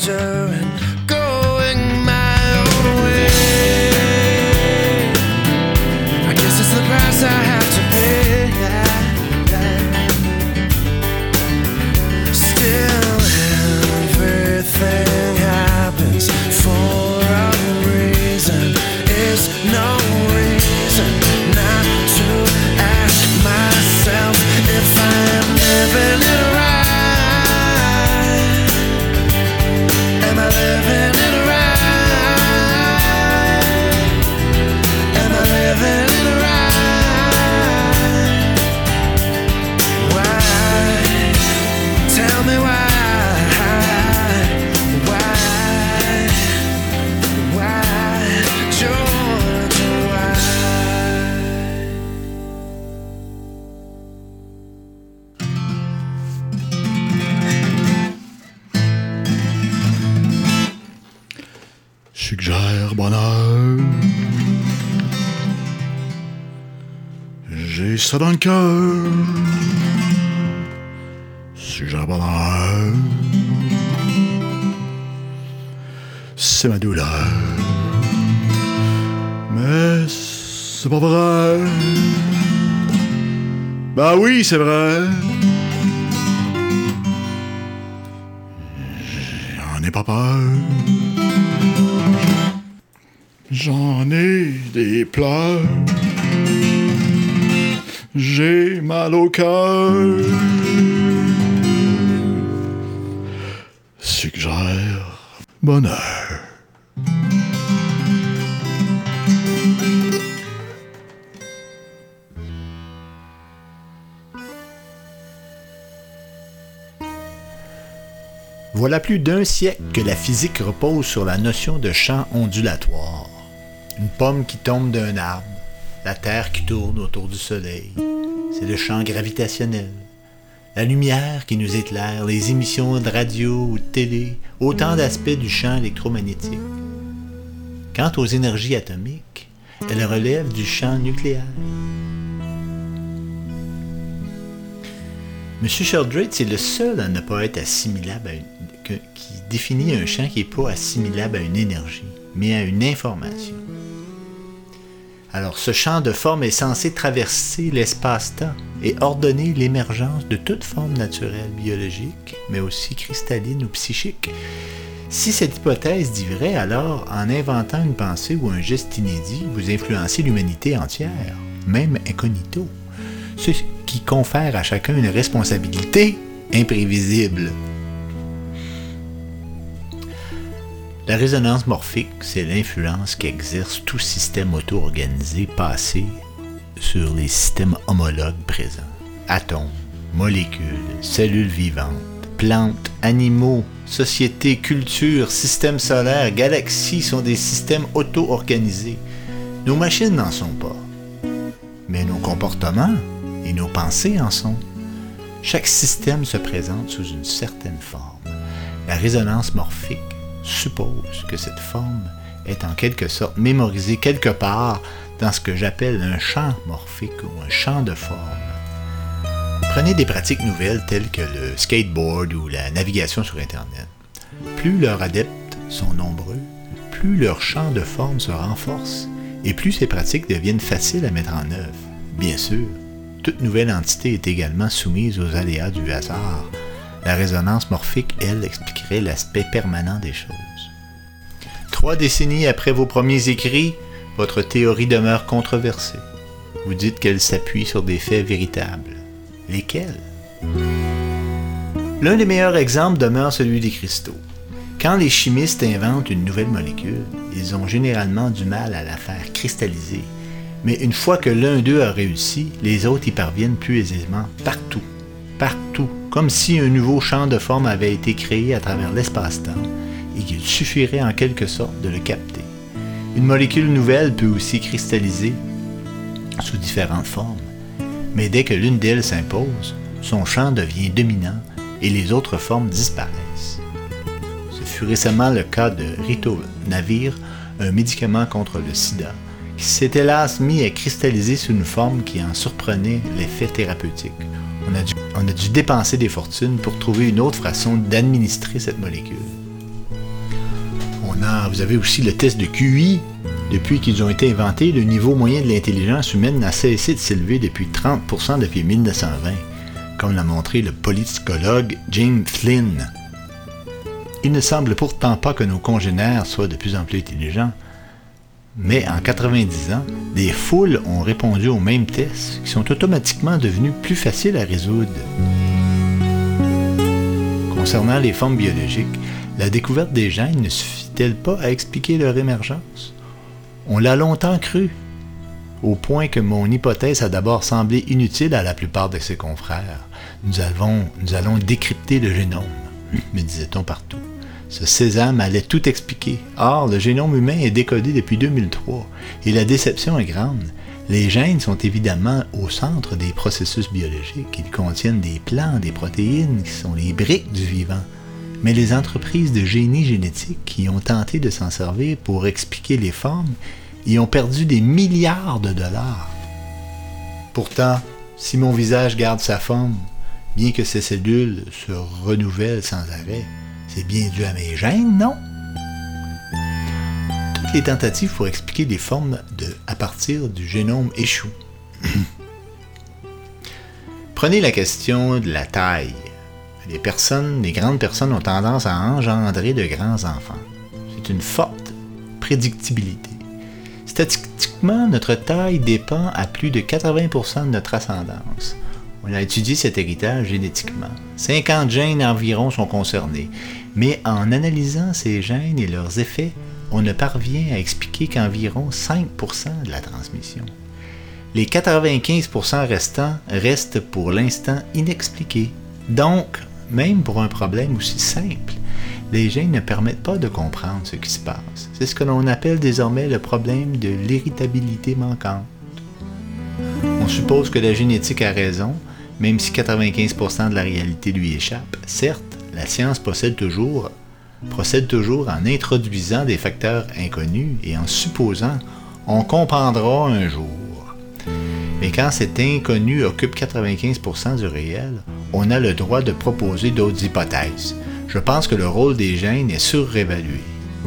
danger and ça dans le cœur. Si j'avais c'est ma douleur. Mais c'est pas vrai. Bah oui, c'est vrai. suggère bonheur. Voilà plus d'un siècle que la physique repose sur la notion de champ ondulatoire. Une pomme qui tombe d'un arbre, la Terre qui tourne autour du Soleil c'est le champ gravitationnel. La lumière qui nous éclaire, les émissions de radio ou de télé, autant d'aspects du champ électromagnétique. Quant aux énergies atomiques, elles relèvent du champ nucléaire. M. Sheldrake, c'est le seul à ne pas être assimilable qui définit un champ qui n'est pas assimilable à une énergie, mais à une information. Alors, ce champ de forme est censé traverser l'espace-temps et ordonner l'émergence de toute forme naturelle biologique, mais aussi cristalline ou psychique. Si cette hypothèse dit vrai, alors, en inventant une pensée ou un geste inédit, vous influencez l'humanité entière, même incognito, ce qui confère à chacun une responsabilité imprévisible. La résonance morphique, c'est l'influence qu'exerce tout système auto-organisé passé sur les systèmes homologues présents. Atomes, molécules, cellules vivantes, plantes, animaux, sociétés, cultures, systèmes solaires, galaxies sont des systèmes auto-organisés. Nos machines n'en sont pas. Mais nos comportements et nos pensées en sont. Chaque système se présente sous une certaine forme. La résonance morphique suppose que cette forme est en quelque sorte mémorisée quelque part dans ce que j'appelle un champ morphique ou un champ de forme. Prenez des pratiques nouvelles telles que le skateboard ou la navigation sur Internet. Plus leurs adeptes sont nombreux, plus leur champ de forme se renforce et plus ces pratiques deviennent faciles à mettre en œuvre. Bien sûr, toute nouvelle entité est également soumise aux aléas du hasard. La résonance morphique, elle, expliquerait l'aspect permanent des choses. Trois décennies après vos premiers écrits, votre théorie demeure controversée. Vous dites qu'elle s'appuie sur des faits véritables. Lesquels? L'un des meilleurs exemples demeure celui des cristaux. Quand les chimistes inventent une nouvelle molécule, ils ont généralement du mal à la faire cristalliser. Mais une fois que l'un d'eux a réussi, les autres y parviennent plus aisément partout. Partout. Comme si un nouveau champ de forme avait été créé à travers l'espace-temps et qu'il suffirait en quelque sorte de le capter. Une molécule nouvelle peut aussi cristalliser sous différentes formes. Mais dès que l'une d'elles s'impose, son champ devient dominant et les autres formes disparaissent. Ce fut récemment le cas de Ritonavir, un médicament contre le sida, qui s'est hélas mis à cristalliser sous une forme qui en surprenait l'effet thérapeutique. On a, dû, dépenser des fortunes pour trouver une autre façon d'administrer cette molécule. On a, vous avez aussi le test de QI. Depuis qu'ils ont été inventés, le niveau moyen de l'intelligence humaine n'a cessé de s'élever depuis 30% depuis 1920, comme l'a montré le politicologue James Flynn. Il ne semble pourtant pas que nos congénères soient de plus en plus intelligents, mais en 90 ans, des foules ont répondu aux mêmes tests qui sont automatiquement devenus plus faciles à résoudre. Concernant les formes biologiques, la découverte des gènes ne suffit-elle pas à expliquer leur émergence? On l'a longtemps cru, au point que mon hypothèse a d'abord semblé inutile à la plupart de ses confrères. Nous, avons, nous allons décrypter le génome, me disait-on partout. Ce sésame allait tout expliquer. Or, le génome humain est décodé depuis 2003 et la déception est grande. Les gènes sont évidemment au centre des processus biologiques. Ils contiennent des plans, des protéines qui sont les briques du vivant. Mais les entreprises de génie génétique qui ont tenté de s'en servir pour expliquer les formes y ont perdu des milliards de dollars. Pourtant, si mon visage garde sa forme, bien que ces cellules se renouvellent sans arrêt, c'est bien dû à mes gènes, non? Toutes les tentatives pour expliquer les formes de, à partir du génome échouent. Prenez la question de la taille. Les personnes, les grandes personnes ont tendance à engendrer de grands enfants. C'est une forte prédictibilité. Statistiquement, notre taille dépend à plus de 80% de notre ascendance. On a étudié cet héritage génétiquement. 50 gènes environ sont concernés, mais en analysant ces gènes et leurs effets, on ne parvient à expliquer qu'environ 5% de la transmission. Les 95% restants restent pour l'instant inexpliqués. Donc, même pour un problème aussi simple, les gènes ne permettent pas de comprendre ce qui se passe. C'est ce que l'on appelle désormais le problème de l'héritabilité manquante. On suppose que la génétique a raison, même si 95% de la réalité lui échappe. Certes, la science procède toujours en introduisant des facteurs inconnus et en supposant on comprendra un jour. Mais quand cet inconnu occupe 95% du réel, on a le droit de proposer d'autres hypothèses. Je pense que le rôle des gènes est surévalué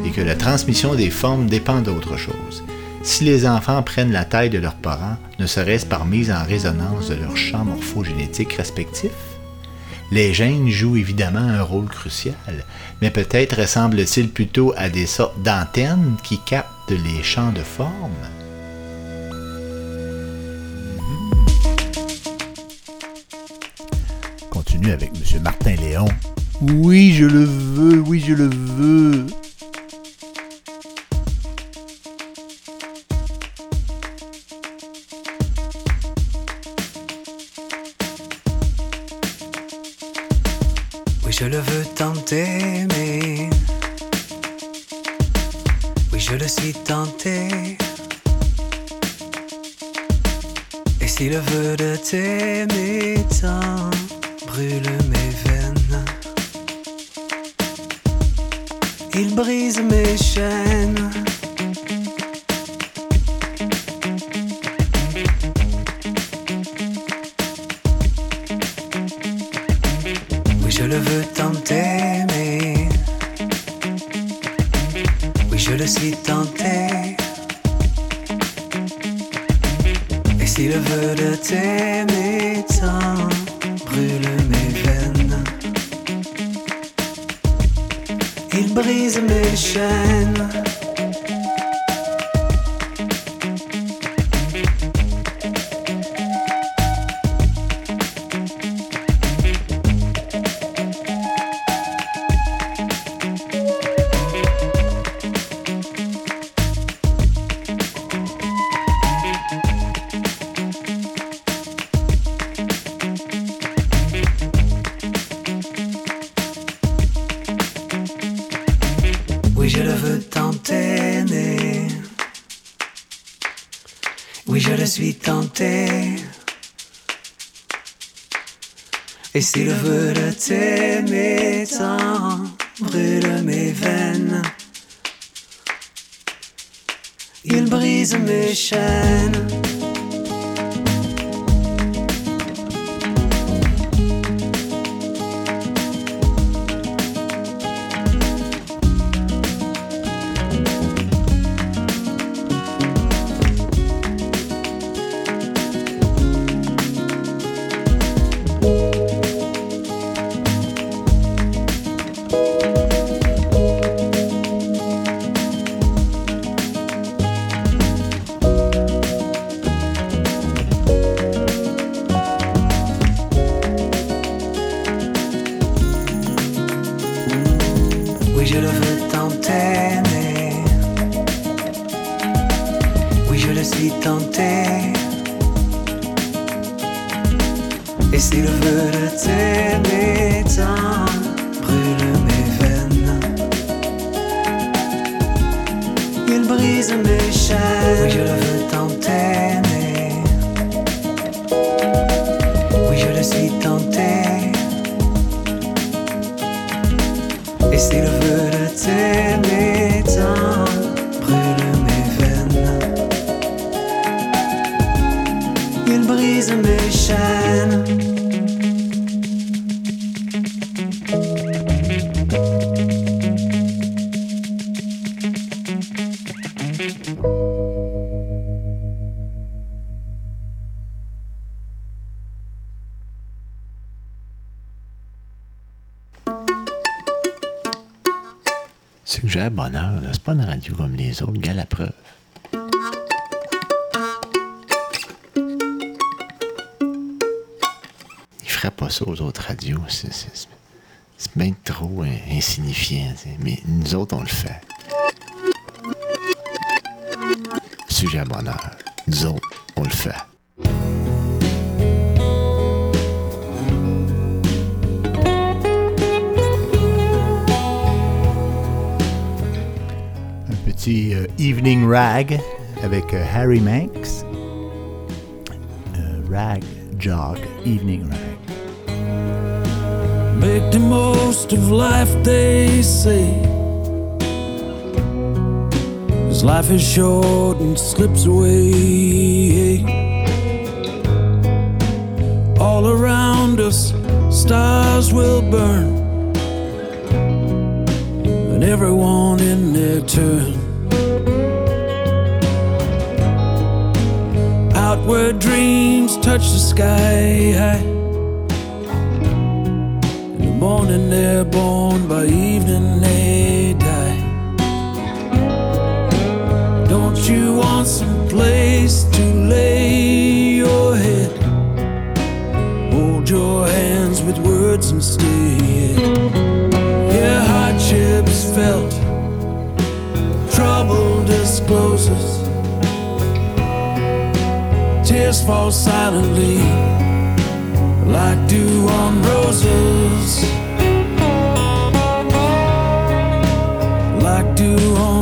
et que la transmission des formes dépend d'autre chose. Si les enfants prennent la taille de leurs parents, ne serait-ce par mise en résonance de leurs champs morphogénétiques respectifs? Les gènes jouent évidemment un rôle crucial, mais peut-être ressemblent-ils plutôt à des sortes d'antennes qui captent les champs de forme? Continue avec M. Martin Léon. Oui, je le veux, oui, je le veux. T'aimer tant brûle mes veines, il brise mes chaînes. Et si le vœu de t'aimer tant brûle mes veines, il brise mes chaînes. Suggère bonheur, c'est pas une radio comme les autres, gars la preuve. Il ferait pas ça aux autres radios, c'est, bien trop insignifiant, mais nous autres on le fait. Sujet à bonheur, nous autres on le fait. Evening Rag avec euh, Harry Manx. Euh, rag Jog Evening Rag. Make the most of life, they say. Cause life is short and slips away. All around us, stars will burn. And everyone in their turn. Where dreams touch the sky high. In the morning they're born, by evening they die. Don't you want some place to lay your head? Hold your hands with words and stay. Yeah, hardships felt, trouble discloses. Fall silently like dew on roses. Like dew on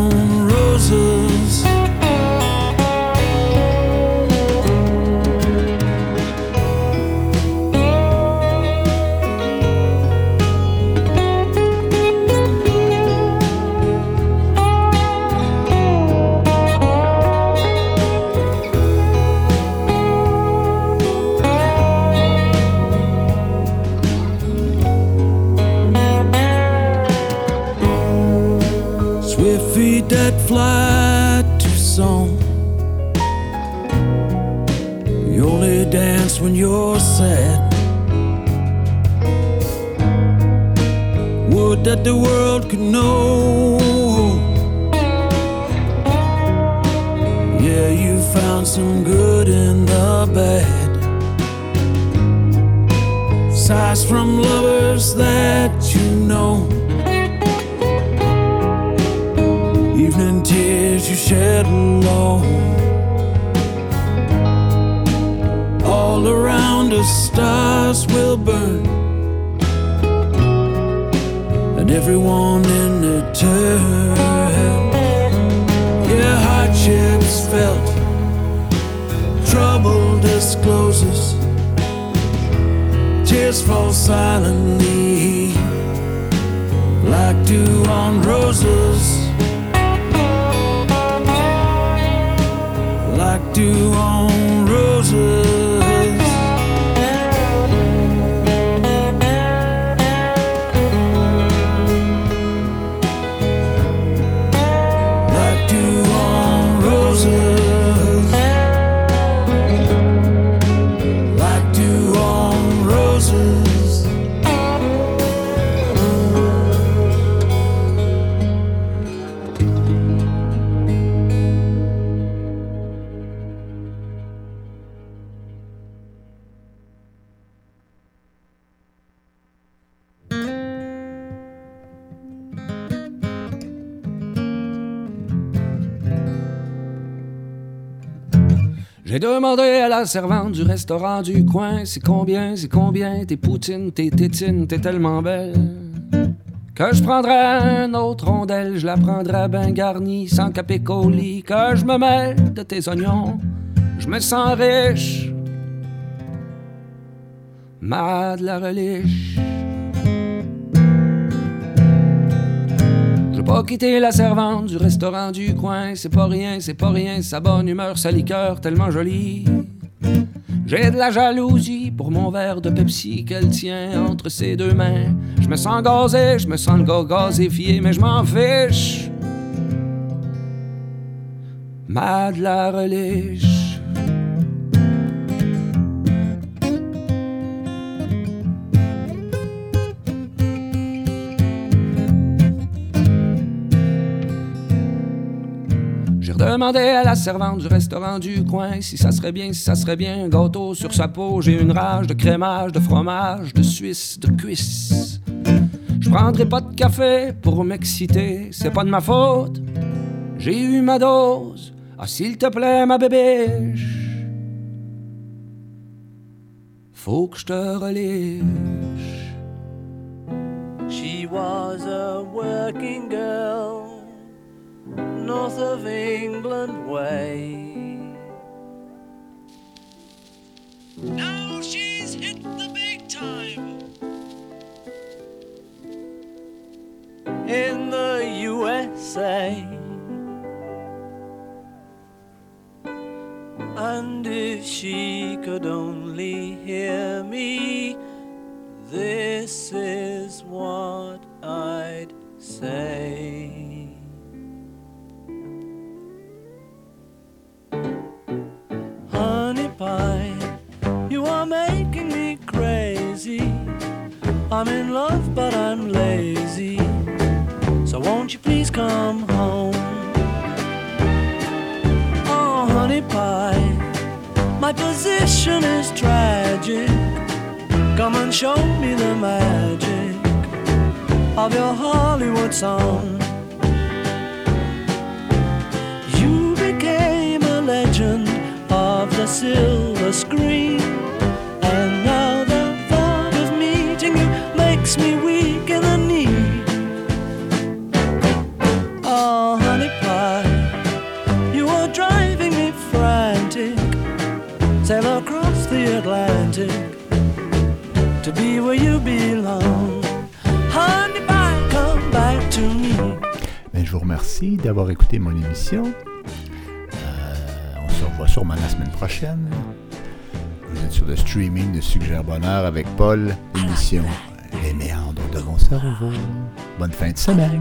the world could know. Yeah, you found some good in the bad. Sighs from lovers that you know. Evening tears you shed alone. All around us, stars will burn. Everyone in their turn. Yeah, hardships felt. Trouble discloses. Tears fall silently. Like dew on roses. like dew on roses. La servante du restaurant du coin, c'est combien, c'est combien, tes poutines, tes tétines, t'es tellement belle. Que je prendrais un autre rondelle, je la prendrais bien garnie, sans capécoli, que je me mêle de tes oignons, je me sens riche. Ma de la reliche. Je pas quitter la servante du restaurant du coin, c'est pas rien, c'est pas rien, sa bonne humeur, sa liqueur tellement jolie. J'ai de la jalousie pour mon verre de Pepsi qu'elle tient entre ses deux mains. Je me sens gazé, je me sens le mais je m'en fiche. Ma de la. Redemandé à la servante du restaurant du coin si ça serait bien, si ça serait bien un gâteau sur sa peau. J'ai une rage de crémage, de fromage, de suisse, de cuisse. Je prendrai pas de café pour m'exciter, c'est pas de ma faute. J'ai eu ma dose. Ah, s'il te plaît, ma bébéche. Faut que je te reliche. She was a working girl, north of England way. Now she's hit the big time. In the USA. And if she could only hear me show me the magic of your Hollywood song. d'avoir écouté mon émission. Euh, on se revoit sûrement la semaine prochaine. Vous êtes sur le streaming de Suggère Bonheur avec Paul, ah, émission Les méandres de mon cerveau. Bonne fin de semaine.